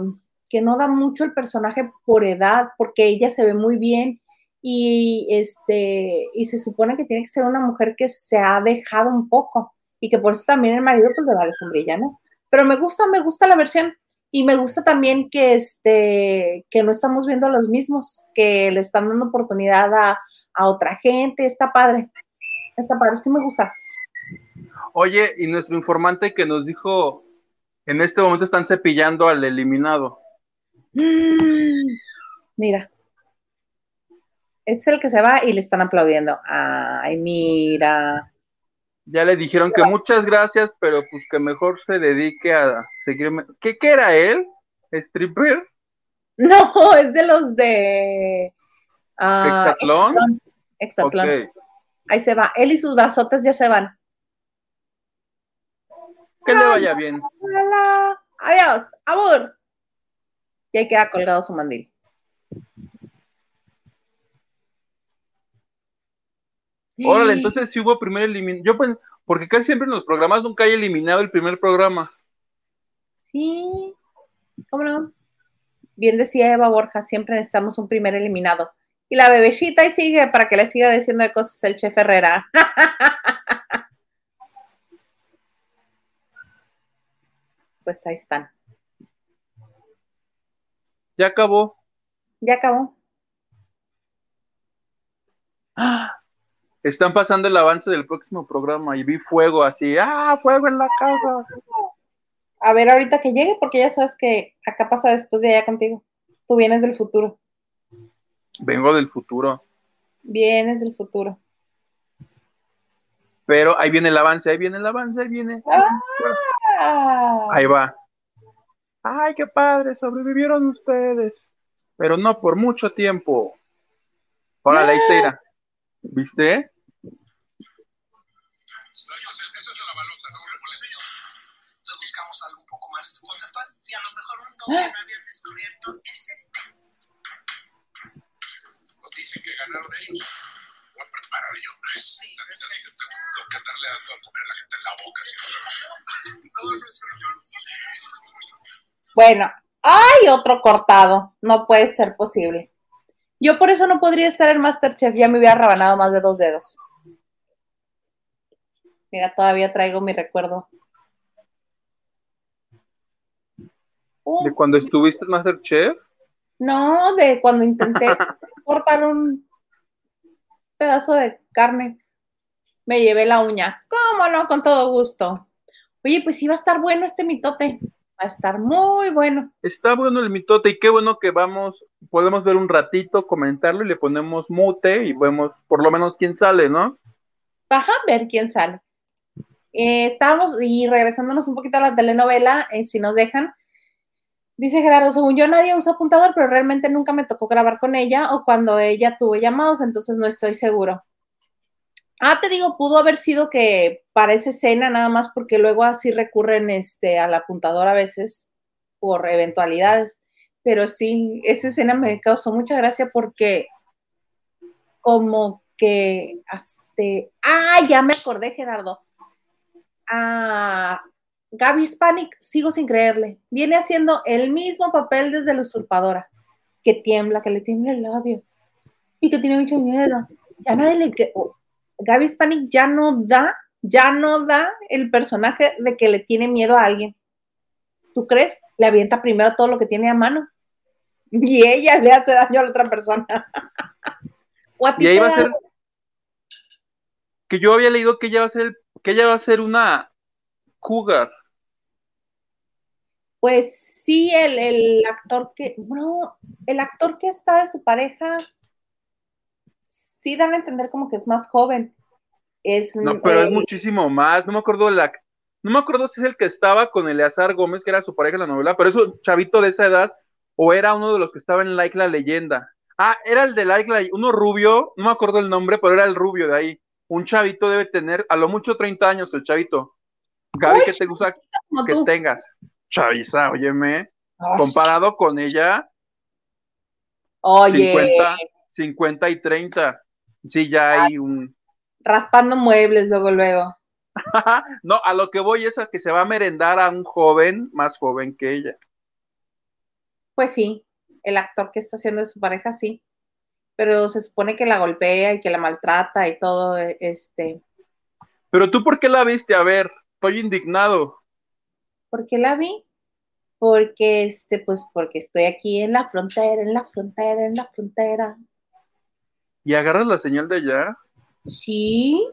que no da mucho el personaje por edad, porque ella se ve muy bien y este, y se supone que tiene que ser una mujer que se ha dejado un poco y que por eso también el marido pues le vale sombrilla, ¿no? Pero me gusta, me gusta la versión y me gusta también que este, que no estamos viendo los mismos, que le están dando oportunidad a, a otra gente, está padre, está padre, sí me gusta. Oye, y nuestro informante que nos dijo, en este momento están cepillando al eliminado. Mm, mira, es el que se va y le están aplaudiendo. Ay, mira. Ya le dijeron que muchas gracias, pero pues que mejor se dedique a seguirme. ¿Qué, qué era él? ¿Stripper? No, *laughs* es de los de Uh, ¿Exatlón? Exatlón. Okay. Ahí se va. Él y sus brazotes ya se van. Que le vaya bien. Hola. Adiós. Amor. Y ahí queda colgado su mandil. Órale, entonces sí hubo primer eliminado. Yo pues, porque casi siempre en los programas nunca hay eliminado el primer programa. Sí, ¿cómo no? Bien decía Eva Borja, siempre necesitamos un primer eliminado. Y la bebecita y sigue para que le siga diciendo de cosas el chef Herrera. *laughs* pues ahí están. Ya acabó. Ya acabó. Están pasando el avance del próximo programa y vi fuego así, ¡ah, fuego en la casa! A ver ahorita que llegue, porque ya sabes que acá pasa después de allá contigo. Tú vienes del futuro. Vengo del futuro. Vienes del futuro. Pero ahí viene el avance, ahí viene el avance, ahí viene. Ah. Ahí va. Ay, qué padre, sobrevivieron ustedes. Pero no por mucho tiempo. Hola, la historia. ¿Viste? Que no habías descubierto es este. Pues dicen que ganaron ellos. Voy a preparar yo. Sí, tengo que andarle dando a comer a la gente en la boca. ¿sí? No, no yo. Bueno, hay otro cortado. No puede ser posible. Yo por eso no podría estar en Masterchef. Ya me hubiera rabanado más de dos dedos. Mira, todavía traigo mi recuerdo. ¿De cuando estuviste en Masterchef? no, de cuando intenté *laughs* cortar un pedazo de carne. Me llevé la uña. ¿Cómo no? Con todo gusto. Oye, pues sí va a estar bueno este mitote. Va a estar muy bueno. Está bueno el mitote y qué bueno que vamos, podemos ver un ratito, comentarlo y le ponemos mute y vemos por lo menos quién sale, ¿no? Baja a ver quién sale. Eh, estábamos y regresándonos un poquito a la telenovela, eh, si nos dejan. Dice Gerardo, según yo nadie usa apuntador, pero realmente nunca me tocó grabar con ella o cuando ella tuvo llamados, entonces no estoy seguro. Ah, te digo, pudo haber sido que para esa escena nada más porque luego así recurren este, al apuntador a veces por eventualidades. Pero sí, esa escena me causó mucha gracia porque como que hasta... Ah, ya me acordé, Gerardo. Ah, Gaby Hispanic, sigo sin creerle. Viene haciendo el mismo papel desde la usurpadora. Que tiembla, que le tiembla el labio. Y que tiene mucho miedo. Ya nadie le... que- oh, Gaby Hispanic ya no da, ya no da el personaje de que le tiene miedo a alguien. ¿Tú crees? Le avienta primero todo lo que tiene a mano. Y ella le hace daño a la otra persona. *laughs* o a ti Y ahí te va a da- ser que yo había leído que ella va a ser, que ella va a ser una cougar. Pues sí, el, el actor que, bueno, el actor que está de su pareja, sí dan a entender como que es más joven. Es, No, pero eh, es muchísimo más. No me acuerdo la, no me acuerdo si es el que estaba con Eleazar Gómez, que era su pareja en la novela, pero es un chavito de esa edad, o era uno de los que estaba en Like la leyenda. Ah, era el de Like la uno rubio, no me acuerdo el nombre, pero era el rubio de ahí. Un chavito debe tener a lo mucho 30 años el chavito. Gaby, ¿qué te gusta que tú. tengas? Chaviza, óyeme, Ay, comparado con ella, Oye, 50, 50 y 30. Sí, ya hay un... raspando muebles luego, luego. *laughs* no, a lo que voy es a que se va a merendar a un joven más joven que ella. Pues sí, el actor que está haciendo de su pareja, sí. Pero se supone que la golpea y que la maltrata y todo, eh, este, Pero tú, ¿por qué la viste? A ver, estoy indignado. ¿Por qué la vi? Porque, este, pues, porque estoy aquí en la frontera, en la frontera, en la frontera. ¿Y agarras la señal de allá? Sí,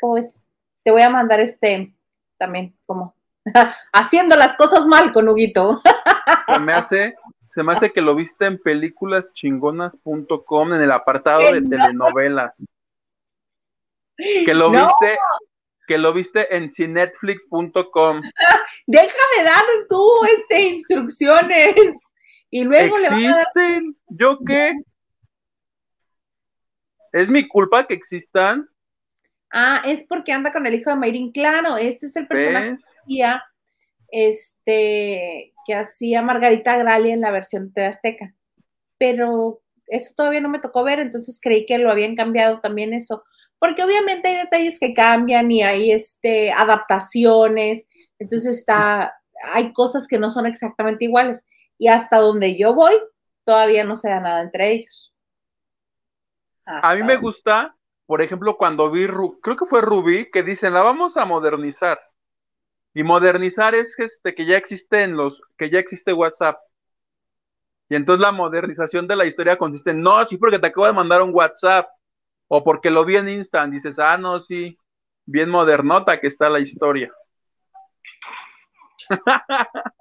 pues, te voy a mandar este, también, como, *laughs* haciendo las cosas mal con Huguito. Se me hace, se me hace que lo viste en películaschingonas.com en el apartado de No. *laughs* telenovelas. Que lo No. viste, que lo viste en cinetflix.com. Deja de dar tú, este, instrucciones. Y luego le van a dar. ¿Yo qué? ¿Es mi culpa que existan? Ah, es porque anda con el hijo de Mayrin. Claro, este es el personaje que hacía, este, que hacía Margarita Gralia en la versión de Azteca. Pero eso todavía no me tocó ver, entonces creí que lo habían cambiado también eso. Porque obviamente hay detalles que cambian y hay este, adaptaciones, entonces está, hay cosas que no son exactamente iguales. Y hasta donde yo voy, todavía no se da nada entre ellos. A mí me gusta, por ejemplo, cuando vi, creo que fue Rubí, que dicen, la vamos a modernizar. Y modernizar es este que ya existen los, que ya existe WhatsApp. Y entonces la modernización de la historia consiste en, no, sí, porque te acabo de mandar un WhatsApp. O porque lo vi en Instant. Dices, ah, no, sí, bien modernota que está la historia. *laughs*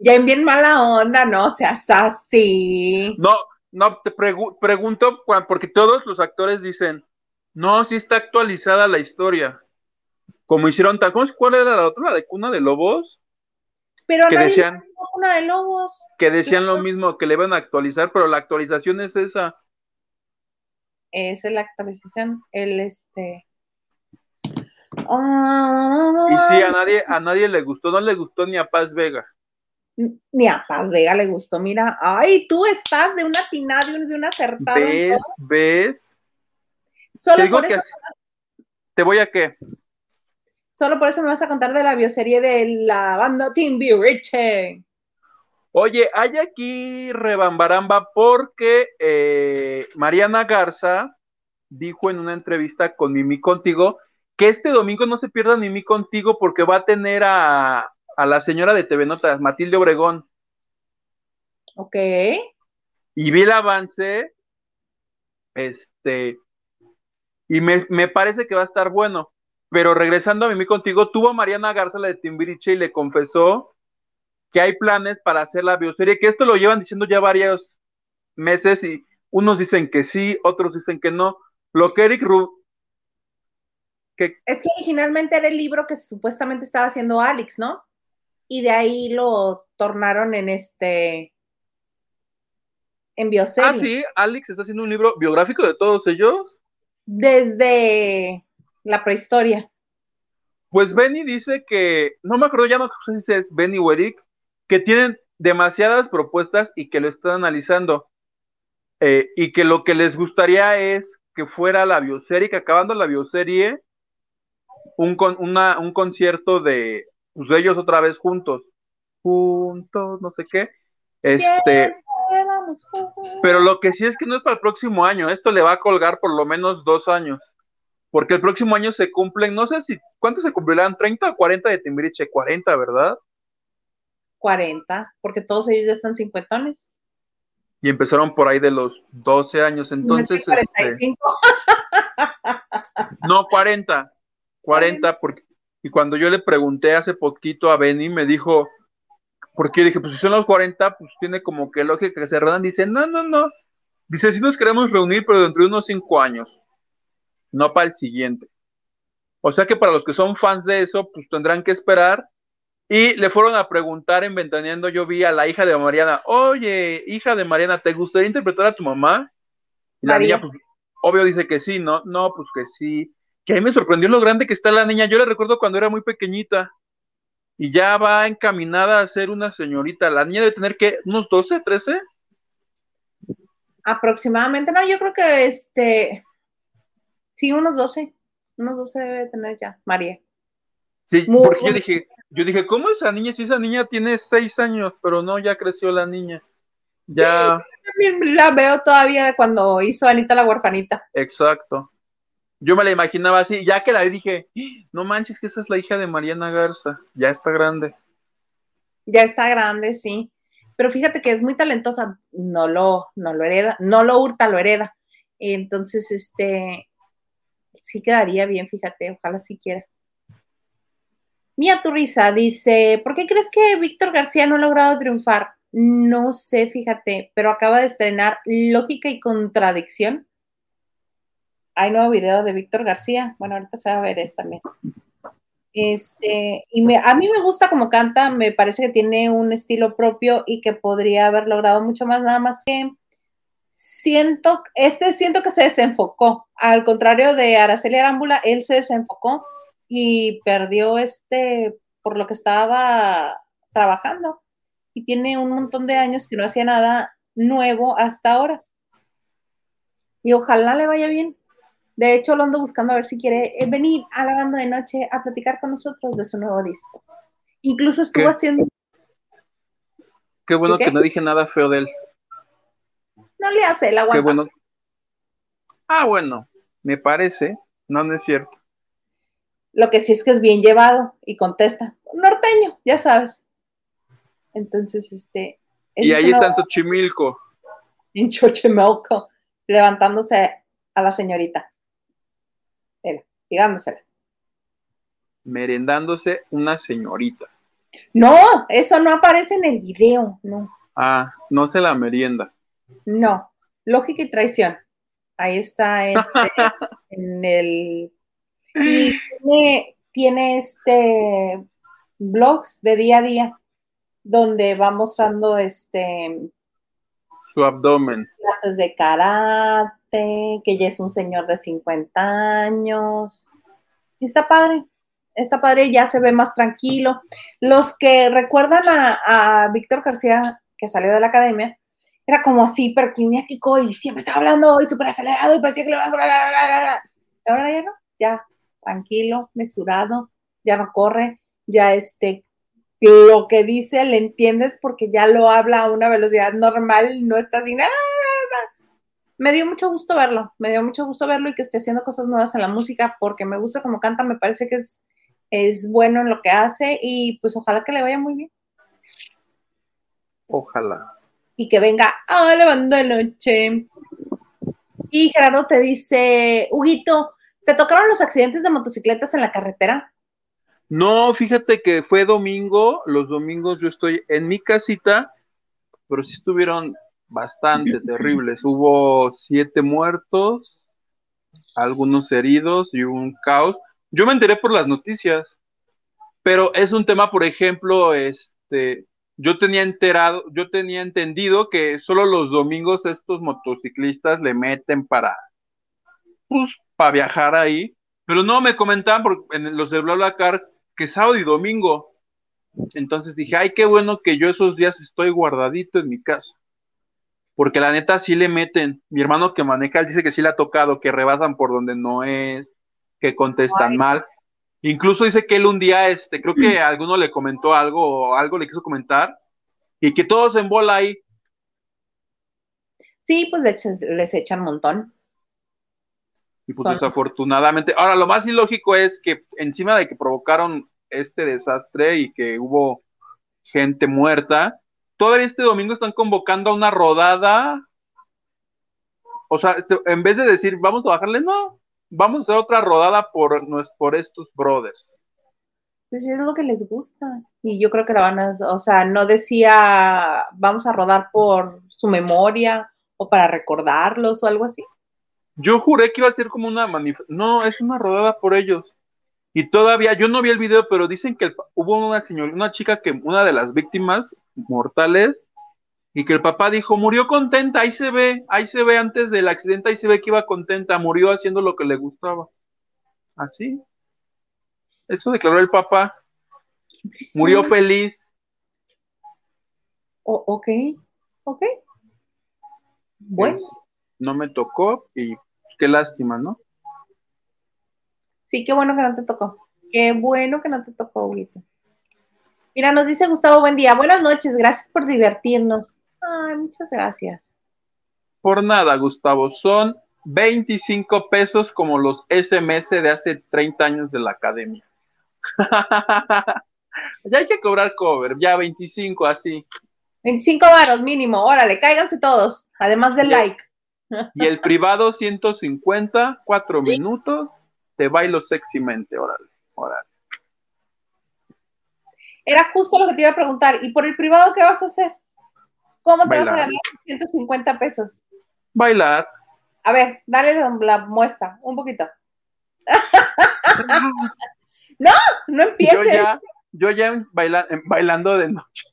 Ya en bien mala onda, no seas así. No, no, te pregunto, porque todos los actores dicen, no, sí está actualizada la historia. Como hicieron, ¿cuál era la otra? ¿La de Cuna de Lobos? Pero que decían, Cuna de Lobos. Que decían lo mismo, que le iban a actualizar, pero la actualización es esa. Es la actualización, el este. y sí, a nadie, a nadie le gustó, no le gustó ni a Paz Vega. Ni a Paz Vega le gustó, mira, ay, tú estás de una atinada de una acertada. ¿Ves? ¿Ves? Solo te por eso. ¿Te voy a qué? Solo por eso me vas a contar de la bioserie de la banda Team Richie. Oye, hay aquí rebambaramba porque eh, Mariana Garza dijo en una entrevista con Mimi Contigo que este domingo no se pierda Mimi Contigo porque va a tener a, a la señora de TV Notas, Matilde Obregón. Ok. Y vi el avance, este, y me, parece que va a estar bueno. Pero regresando a mí contigo, tuvo a Mariana Garza, la de Timbiriche, y le confesó que hay planes para hacer la bioserie, que esto lo llevan diciendo ya varios meses y unos dicen que sí, otros dicen que no. Lo que Eric Rub... Que... Es que originalmente era el libro que supuestamente estaba haciendo Alex, ¿no? y de ahí lo tornaron en este en bioserie. Ah, sí, Alex está haciendo un libro biográfico de todos ellos. Desde la prehistoria. Pues Benny dice que, no me acuerdo ya no sé si es Benny o Eric, que tienen demasiadas propuestas y que lo están analizando. Eh, y que lo que les gustaría es que fuera la bioserie, que acabando la bioserie, un, un concierto de, pues ellos otra vez juntos, juntos, no sé qué. Este, pero lo que sí es que no es para el próximo año, esto le va a colgar por lo menos dos años, porque el próximo año se cumplen, no sé si, ¿cuántos se cumplirán? ¿30 o 40 de Timbiriche? 40, ¿verdad? 40, porque todos ellos ya están cincuentones. Y empezaron por ahí de los 12 años, entonces... 45. Este, no, 40, 40, porque y cuando yo le pregunté hace poquito a Benny, me dijo, porque dije, pues si son los 40, pues tiene como que lógica que se redan. Dice, no, no, no. Dice, si nos queremos reunir, pero dentro de unos 5 años, no para el siguiente. O sea que para los que son fans de eso, pues tendrán que esperar. Y le fueron a preguntar en Ventaneando, yo vi a la hija de Mariana, oye, hija de Mariana, ¿te gustaría interpretar a tu mamá? Y la niña, pues, obvio dice que sí, ¿no? No, pues que sí que a mí me sorprendió lo grande que está la niña. Yo la recuerdo cuando era muy pequeñita y ya va encaminada a ser una señorita. La niña debe tener que unos 12, 13. Aproximadamente, no, yo creo que este, sí, unos 12, unos 12 debe tener ya, María. Sí, porque yo dije, yo dije, ¿cómo esa niña? Si esa niña tiene 6 años, pero no, ya creció la niña. Ya. también la veo todavía de cuando hizo Anita la huerfanita. Exacto. Yo me la imaginaba así, ya que la vi dije, no manches que esa es la hija de Mariana Garza, ya está grande. Ya está grande, sí. Pero fíjate que es muy talentosa, no lo, no lo hereda, no lo hurta, lo hereda. Entonces, este, sí quedaría bien, fíjate, ojalá si quiera. Mía Turriza dice, ¿por qué crees que Víctor García no ha logrado triunfar? No sé, fíjate, pero acaba de estrenar Lógica y Contradicción hay nuevo video de Víctor García. Bueno, ahorita se va a ver él también. Este, y a mí me gusta como canta, me parece que tiene un estilo propio y que podría haber logrado mucho más, nada más que siento, este siento que se desenfocó. Al contrario de Araceli Arámbula, él se desenfocó y perdió este por lo que estaba trabajando. Y tiene un montón de años que no hacía nada nuevo hasta ahora. Y ojalá le vaya bien. De hecho, lo ando buscando a ver si quiere eh, venir a la banda de noche a platicar con nosotros de su nuevo disco. Incluso estuvo haciendo. Qué bueno que no dije nada feo de él. No le hace el agua. Qué bueno. Ah, bueno, me parece. No, no es cierto. Lo que sí es que es bien llevado y contesta. Norteño, ya sabes. Entonces, este. Y ahí es está en Xochimilco. en Xochimelco, levantándose a la señorita. Ligándosela. merendándose una señorita. No, eso no aparece en el video, no. Ah, no se la merienda. No, lógica y traición. Ahí está este, *laughs* en el... Y tiene, tiene este blogs de día a día donde va mostrando este Su abdomen. clases de karate, que ya es un señor de 50 años. Y Está padre, está padre, ya se ve más tranquilo. Los que recuerdan a, a Víctor García, que salió de la academia, era como así, hiperkinético y siempre estaba hablando y súper acelerado y parecía que le Ahora ya no, ya tranquilo, mesurado, ya no corre, ya este, lo que dice le entiendes porque ya lo habla a una velocidad normal, no está así, "Ah, ah, ah". me dio mucho gusto verlo, me dio mucho gusto verlo y que esté haciendo cosas nuevas en la música porque me gusta como canta, me parece que es, es bueno en lo que hace y pues ojalá que le vaya muy bien Ojalá. y que venga a la banda de noche. Y Gerardo te dice, Huguito, ¿te tocaron los accidentes de motocicletas en la carretera? No, fíjate que fue domingo. Los domingos yo estoy en mi casita, pero sí estuvieron bastante *clears throat* terribles. Hubo siete muertos, algunos heridos y un caos. Yo me enteré por las noticias, pero es un tema, por ejemplo, este, yo tenía enterado, yo tenía entendido que solo los domingos estos motociclistas le meten para, pues, para viajar ahí, pero no me comentaban por, en los de BlaBlaCar que sábado y domingo. Entonces dije, ay, qué bueno que yo esos días estoy guardadito en mi casa. Porque la neta sí le meten. Mi hermano que maneja, él dice que sí le ha tocado, que rebasan por donde no es, que contestan Ay. mal. Incluso dice que él un día, este, creo que a *clears throat* alguno le comentó algo o algo le quiso comentar, y que todos en bola ahí. Sí, pues les, les echan un montón. Y pues desafortunadamente. Ahora, lo más ilógico es que encima de que provocaron este desastre y que hubo gente muerta, todavía este domingo están convocando a una rodada. O sea, se- en vez de decir, vamos a bajarle, no, vamos a hacer otra rodada por, por estos brothers. Pues es lo que les gusta. Y yo creo que la van a, o sea, no decía, vamos a rodar por su memoria o para recordarlos o algo así. Yo juré que iba a ser como una manifestación. No, es una rodada por ellos. Y todavía, yo no vi el video, pero dicen que el hubo una señora, una chica que, una de las víctimas mortales, y que el papá dijo, murió contenta, ahí se ve, ahí se ve antes del accidente, ahí se ve que iba contenta, murió haciendo lo que le gustaba. Así. Eso declaró el papá, murió feliz. O- ok, ok. Bueno, Es- no me tocó y qué lástima, ¿no? sí, qué bueno que no te tocó. Qué bueno que no te tocó, Huguito. Mira, nos dice Gustavo, buen día. Buenas noches, gracias por divertirnos. Ay, muchas gracias. Por nada, Gustavo, son 25 pesos como los SMS de hace 30 años de la academia. *laughs* ya hay que cobrar cover, ya 25 así. 25 varos mínimo, órale, cáiganse todos, además del Ya. like. Y el privado 150, 4 minutos, te bailo sexymente, órale, órale. Era justo lo que te iba a preguntar. ¿Y por el privado qué vas a hacer? ¿Cómo te vas a ganar 150 pesos? Bailar. A ver, dale la, muestra, un poquito. *laughs* No Yo empieces ya, yo ya baila- en bailando de noche,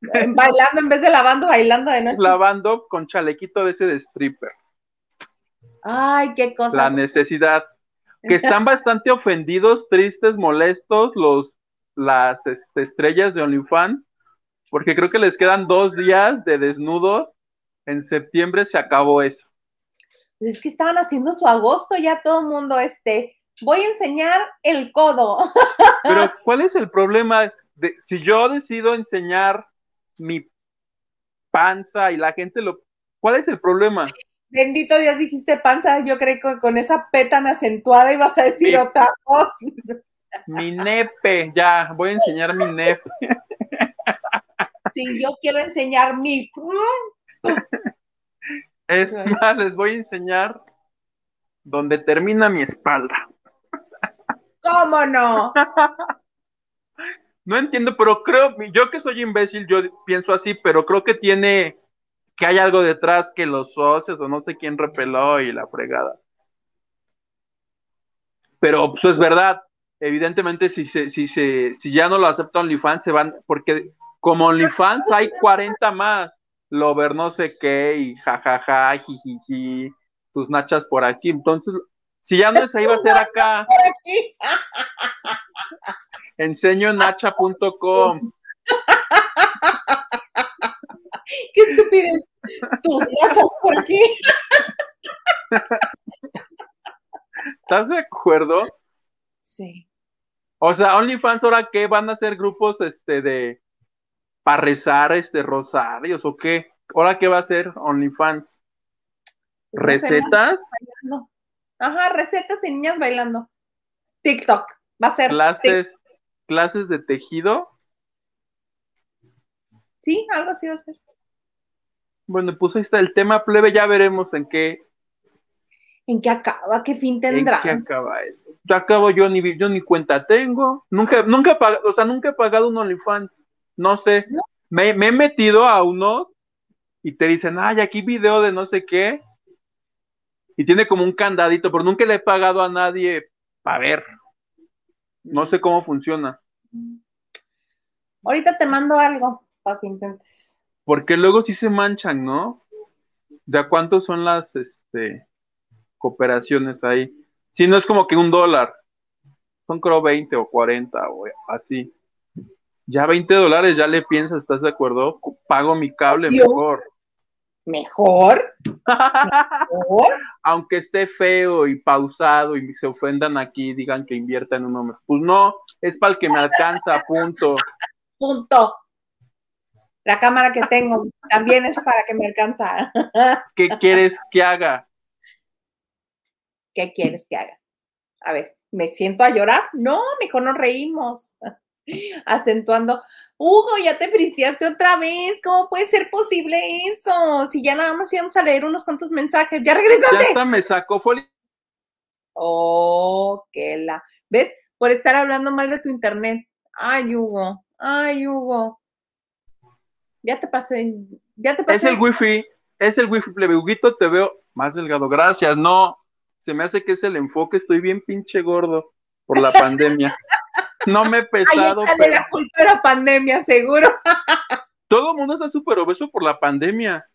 *laughs* bailando en vez de lavando, bailando de noche. lavando con chalequito de ese de stripper. Ay, qué La cosas. necesidad. que *laughs* están bastante ofendidos, tristes, molestos los las este, estrellas de OnlyFans, porque creo que les quedan dos días de desnudo. En septiembre se acabó eso. Pues es que estaban haciendo su agosto ya todo el mundo, este, voy a enseñar el codo. *laughs* Pero ¿cuál es el problema? De, si yo decido enseñar mi panza y la gente lo... ¿Cuál es el problema? Bendito Dios, dijiste panza, yo creo que con esa P tan acentuada ibas a decir otra cosa. Mi nepe, ya, voy a enseñar mi nepe. Sí, yo quiero enseñar mi. Es más, les voy a enseñar donde termina mi espalda. ¿Cómo no? No entiendo, pero creo, yo que soy imbécil, yo pienso así, pero creo que tiene, que hay algo detrás que los socios o no sé quién repeló y la fregada. Pero pues es verdad, evidentemente si, se, si, se, si ya no lo acepta OnlyFans, se van, porque como OnlyFans hay 40 más, Lover no sé qué, y jajaja, jijiji, tus nachas por aquí. Entonces, si ya no es ahí, va a ser acá. *laughs* Enseño nacha.com. *laughs* Qué estupidez. Tus nachas por aquí. ¿Estás de acuerdo? Sí. O sea, OnlyFans ahora qué van a ser grupos este de para rezar este rosarios o qué? ¿Ahora qué va a ser OnlyFans? ¿Recetas? No. Ajá, recetas y niñas bailando. TikTok. Va a ser. Clases, clases de tejido. Sí, algo así va a ser. Bueno, pues ahí está el tema plebe, ya veremos en qué. ¿En qué acaba? ¿Qué fin tendrá? ¿En qué acaba esto? Ya acabo yo ni yo ni cuenta tengo. Nunca, nunca he pagado, o sea, nunca he pagado un OnlyFans. No sé. Me, me, he metido a uno y te dicen, ay, aquí video de no sé qué. Y tiene como un candadito, pero nunca le he pagado a nadie para ver. No sé cómo funciona. Ahorita te mando algo para que intentes. Porque luego sí se manchan, ¿no? ¿De a cuánto son las este, cooperaciones ahí? Si no es como que un dólar. Son creo 20 o 40 o así. Ya 20 dólares, ya le piensas, ¿estás de acuerdo? Pago mi cable mejor. ¿Mejor? *laughs* ¿Mejor? Aunque esté feo y pausado y se ofendan aquí, digan que invierta en un hombre. Pues no, es para el que me alcanza, punto. Punto. La cámara que tengo también es para que me alcanza. *laughs* ¿Qué quieres que haga? ¿Qué quieres que haga? A ver, ¿me siento a llorar? No, mejor nos reímos. *laughs* Acentuando. Hugo, ya te friseaste otra vez. ¿Cómo puede ser posible eso? Si ya nada más íbamos a leer unos cuantos mensajes. ¿Ya regresaste? Ya hasta me sacó folio. Oh, qué la. ¿Ves? Por estar hablando mal de tu internet. Ay, Hugo. Ay, Hugo. Ya te pasé. Ya te pasé. Es el wifi. Es el wifi, plebe. Huguito, te veo más delgado. Gracias. No. Se me hace que es el enfoque. Estoy bien pinche gordo por la *laughs* pandemia. No me he pesado. Ay, pero... la culpa de la pandemia, seguro. *laughs* Todo el mundo está súper obeso por la pandemia.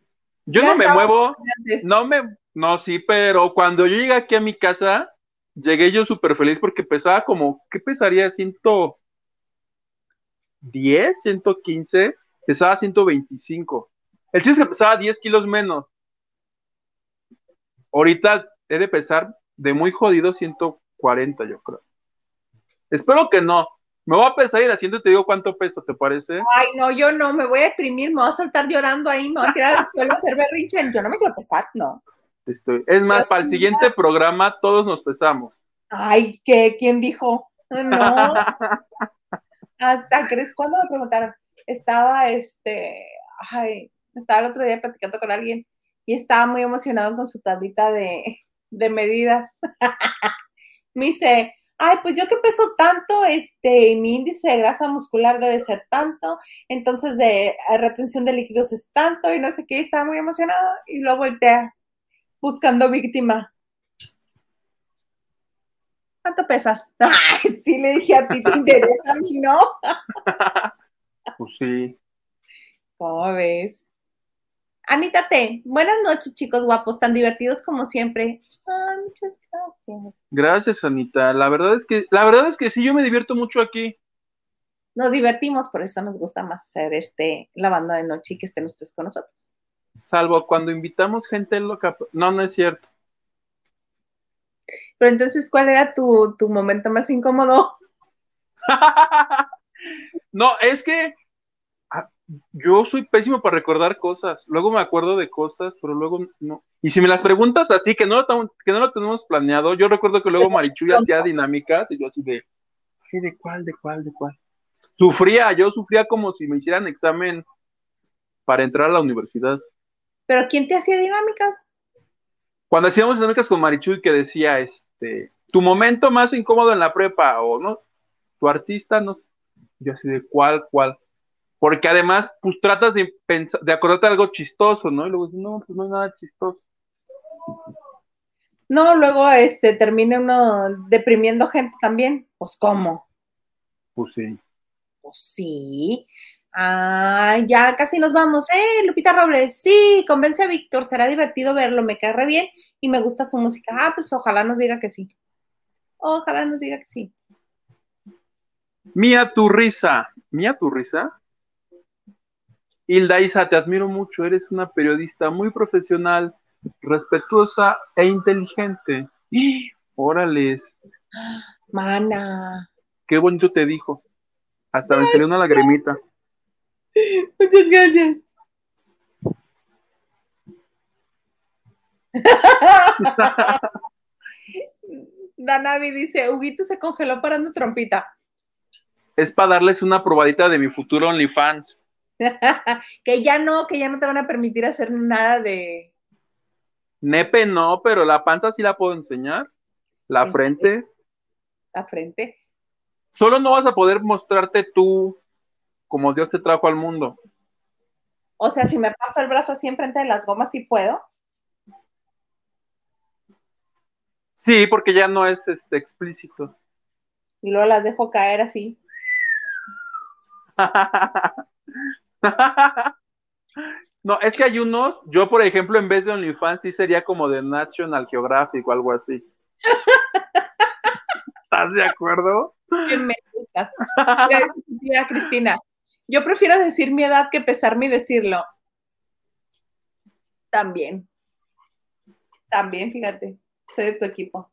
Yo ya no me muevo, no me, no, sí, pero cuando yo llegué aquí a mi casa, llegué yo súper feliz porque pesaba como, ¿qué pesaría? 110, 115, pesaba 125. El chiste es que pesaba 10 kilos menos. Ahorita he de pesar de muy jodido 140, yo creo. Espero que no. Me voy a pesar y haciendo te digo cuánto peso, ¿te parece? Ay, no, yo no, me voy a deprimir, me voy a soltar llorando ahí, me voy a tirar al *laughs* suelo a hacer berrinche. Yo no me quiero pesar, no. Estoy. Es más, para el siguiente programa todos nos pesamos. Ay, ¿qué? ¿Quién dijo? *laughs* No. Hasta, ¿crees? ¿Cuándo me preguntaron? Estaba, este, ay, estaba el otro día platicando con alguien y estaba muy emocionado con su tablita de, de medidas. *laughs* me dice, ay, pues yo que peso tanto, este, mi índice de grasa muscular debe ser tanto, entonces de retención de líquidos es tanto y no sé qué, estaba muy emocionada y lo voltea buscando víctima. ¿Cuánto pesas? *laughs* Ay, sí le dije a ti, te *laughs* interesa a mí, ¿no? pues sí. ¿Cómo ves? Anita T, buenas noches, chicos guapos, tan divertidos como siempre. Ay, muchas gracias. Gracias, Anita. La verdad es que, la verdad es que sí, yo me divierto mucho aquí. Nos divertimos, por eso nos gusta más hacer este la banda de noche y que estén ustedes con nosotros. Salvo cuando invitamos gente loca. No, no es cierto. Pero entonces, ¿cuál era tu, tu momento más incómodo? *laughs* no, es que yo soy pésimo para recordar cosas. Luego me acuerdo de cosas, pero luego no. Y si me las preguntas así, que no lo, que no lo tenemos planeado, yo recuerdo que luego Marichuy hacía dinámicas y yo así de, ¿Qué, ¿De cuál? ¿De cuál? ¿De cuál? Sufría, yo sufría como si me hicieran examen para entrar a la universidad. ¿Pero quién te hacía dinámicas? Cuando hacíamos dinámicas con Marichuy que decía, este, tu momento más incómodo en la prepa, o no, tu artista, no, yo así de cuál, cuál. Porque además, pues tratas de pensar, de acordarte algo chistoso, ¿no? Y luego, no, pues no hay nada chistoso. No, luego este termina uno deprimiendo gente también. Pues cómo. Pues sí. Pues sí. Ah, ya casi nos vamos. Eh, Lupita Robles, sí, convence a Víctor, será divertido verlo, me cae re bien y me gusta su música. Ah, pues ojalá nos diga que sí. Ojalá nos diga que sí. Mía tu risa. Mía tu risa. Hilda Isa, te admiro mucho, eres una periodista muy profesional, respetuosa e inteligente. *gasps* ¡Y! Órales, Mana. qué bonito te dijo. Hasta me salió una lagrimita. *laughs* Muchas gracias. *laughs* Danavi dice, Huguito se congeló parando trompita. Es para darles una probadita de mi futuro OnlyFans. *laughs* que ya no, que ya no te van a permitir hacer nada de... Nepe no, pero la panza sí la puedo enseñar. La ¿En frente. la frente. Solo no vas a poder mostrarte tú como Dios te trajo al mundo. O sea, si me paso el brazo así enfrente de las gomas, sí puedo. Sí, porque ya no es este, explícito. Y luego las dejo caer así. *laughs* *laughs* No, es que hay unos, yo por ejemplo, en vez de OnlyFans, sí sería como de National Geographic o algo así. ¿Estás de acuerdo? Qué me gustas. Cristina. Yo prefiero decir mi edad que pesarme y decirlo. También. También, fíjate. Soy de tu equipo.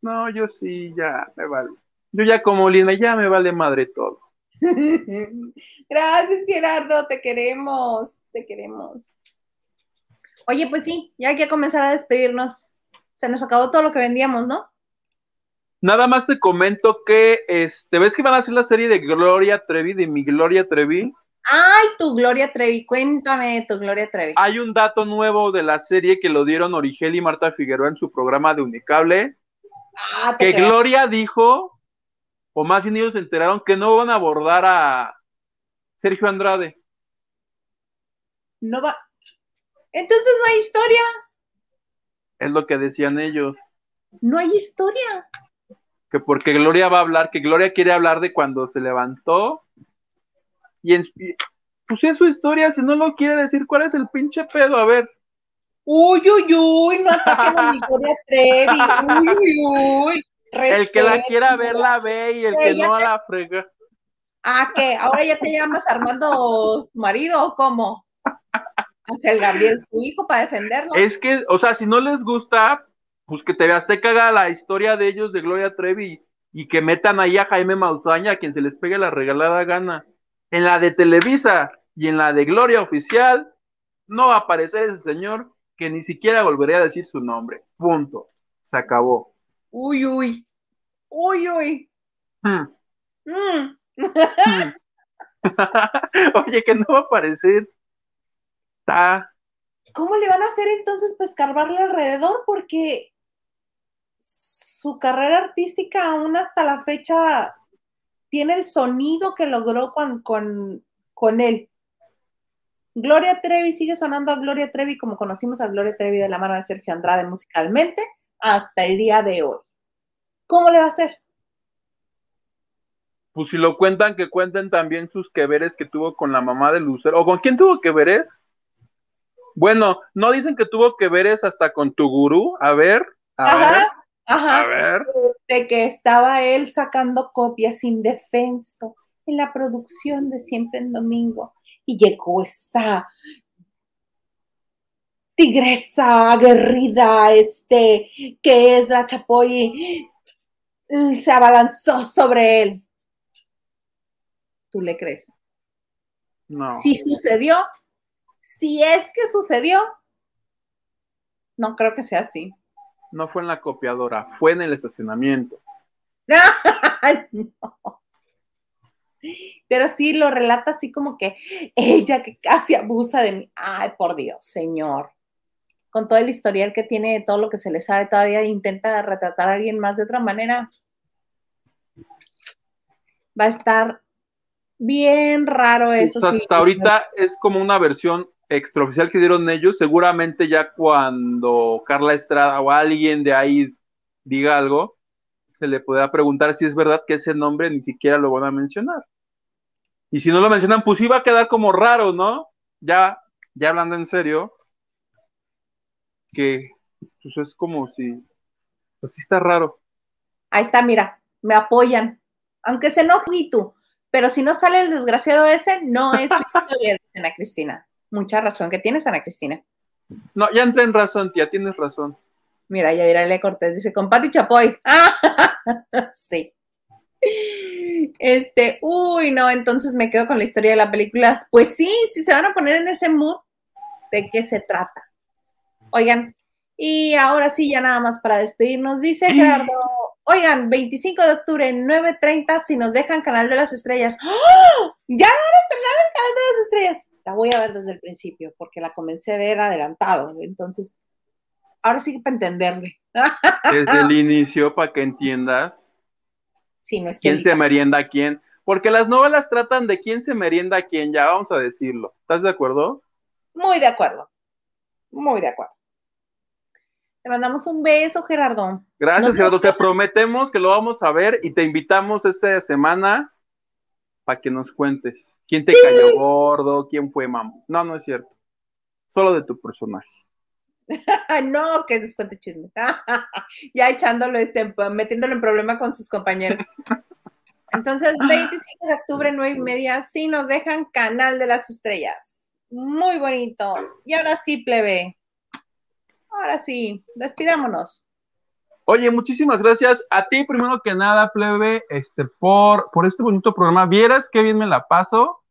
No, yo sí, ya me vale. Yo ya como Lina, ya me vale madre todo. *laughs* Gracias, Gerardo. Te queremos. Te queremos. Oye, pues sí, ya hay que comenzar a despedirnos. Se nos acabó todo lo que vendíamos, ¿no? Nada más te comento que, este, ¿ves que van a hacer la serie de Gloria Trevi, de mi Gloria Trevi? Ay, tu Gloria Trevi, cuéntame tu Gloria Trevi. Hay un dato nuevo de la serie que lo dieron Origel y Marta Figueroa en su programa de Unicable, Ah, que creo. Gloria dijo, o más bien ellos se enteraron que no van a abordar a Sergio Andrade. No va. Entonces no hay historia. Es lo que decían ellos. No hay historia. Que porque Gloria va a hablar, que Gloria quiere hablar de cuando se levantó. Y en, pues es su historia, si no lo quiere decir, ¿cuál es el pinche pedo? A ver. Uy, uy, uy, no ataquen a mi Gloria Trevi. Uy, uy, uy. El que la quiera ver la ve y el que no te- la frega. Ah, ¿qué? ¿Ahora ya te llamas Armando su marido o cómo? Ángel Gabriel, su hijo, para defenderla. Es que, o sea, si no les gusta, pues que te te caga la historia de ellos de Gloria Trevi y que metan ahí a Jaime Maussaña, a quien se les pegue la regalada gana. En la de Televisa y en la de Gloria Oficial, no va a aparecer ese señor que ni siquiera volvería a decir su nombre. Punto. Se acabó. Uy, uy. Uy, uy. Hmm. Mm. *laughs* Oye, que no va a aparecer. Está. ¿Cómo le van a hacer entonces para escarbarle alrededor? Porque su carrera artística aún hasta la fecha tiene el sonido que logró con, con, con él. Gloria Trevi sigue sonando a Gloria Trevi como conocimos a Gloria Trevi de la mano de Sergio Andrade musicalmente hasta el día de hoy. ¿Cómo le va a hacer? Pues si lo cuentan, que cuenten también sus que veres que tuvo con la mamá de Lucero. ¿O con quién tuvo que veres? Bueno, no dicen que tuvo que veres hasta con tu gurú. A ver, a ver, Ajá, a ajá. ver. De que estaba él sacando copias indefenso en la producción de Siempre en Domingo. Y llegó esa tigresa aguerrida, este, que es la Chapoy, se abalanzó sobre él. ¿Tú le crees? No. Si sucedió, si es que sucedió, no creo que sea así. No fue en la copiadora, fue en el estacionamiento. *laughs* no. Pero sí lo relata así como que ella que casi abusa de mí. Ay, por Dios, señor. Con todo el historial que tiene, de todo lo que se le sabe, todavía intenta retratar a alguien más de otra manera. Va a estar bien raro eso. Pues hasta ahorita es como una versión extraoficial que dieron ellos. Seguramente ya cuando Carla Estrada o alguien de ahí diga algo, se le podrá preguntar si es verdad que ese nombre ni siquiera lo van a mencionar. Y si no lo mencionan, pues iba a quedar como raro, ¿no? Ya, ya hablando en serio, que pues es como si, pues sí está raro. Ahí está, mira, me apoyan. Aunque se enoje y tú, pero si no sale el desgraciado ese, no es historia, dice Ana Cristina. Mucha razón que tienes, Ana Cristina. No, ya entré en razón, tía, tienes razón. Mira, ya dirá Cortés, dice, con Pati Chapoy. *laughs* sí. Este, uy, no, entonces me quedo con la historia de la película. Pues sí, si se van a poner en ese mood, ¿de qué se trata? Oigan, y ahora sí, ya nada más para despedirnos, dice Gerardo, oigan, 25 de octubre, 9.30, si nos dejan Canal de las Estrellas. ¡Oh! Ya van a estrenar el Canal de las Estrellas. La voy a ver desde el principio, porque la comencé a ver adelantado, entonces, ahora sí que para entenderle. *laughs* Desde el inicio, para que entiendas. ¿Quién se merienda a quién? Porque las novelas tratan de quién se merienda a quién, ya vamos a decirlo. ¿Estás de acuerdo? Muy de acuerdo. Muy de acuerdo. Te mandamos un beso, Gerardo. Gracias, Gerardo. Te prometemos que lo vamos a ver y te invitamos esta semana para que nos cuentes quién te cayó gordo, quién fue mamá. No, no es cierto. Solo de tu personaje. *laughs* no, que descuente chisme. *laughs* ya echándolo, este, metiéndolo en problema con sus compañeros. *laughs* Entonces, 25 de octubre, 9 y media, sí nos dejan Canal de las Estrellas. Muy bonito. Y ahora sí, plebe. Ahora sí, despidámonos. Oye, muchísimas gracias a ti, primero que nada, plebe, este, por, por este bonito programa. Vieras qué bien me la paso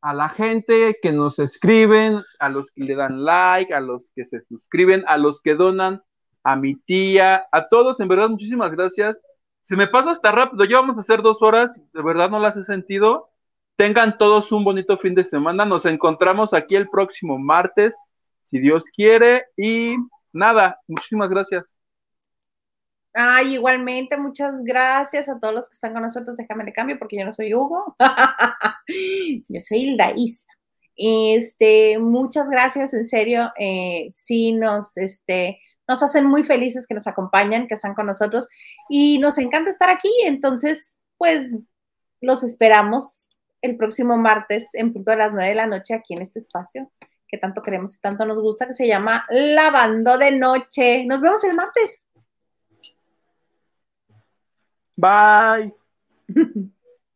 a la gente que nos escriben, a los que le dan like, a los que se suscriben, a los que donan, a mi tía, a todos, en verdad, muchísimas gracias. Se me pasa hasta rápido, ya vamos a hacer dos horas, de verdad no las he sentido. Tengan todos un bonito fin de semana, nos encontramos aquí el próximo martes, si Dios quiere, y nada, muchísimas gracias. Ay, igualmente, muchas gracias a todos los que están con nosotros. Déjame de cambio porque yo no soy Hugo. *laughs* yo soy Hildaísta. Este, muchas gracias, en serio. Eh, sí, nos, este, nos hacen muy felices que nos acompañan, que están con nosotros y nos encanta estar aquí. Entonces, pues los esperamos el próximo martes en punto de las nueve de la noche aquí en este espacio que tanto queremos y tanto nos gusta, que se llama Lavando de Noche. Nos vemos el martes. Bye. *laughs*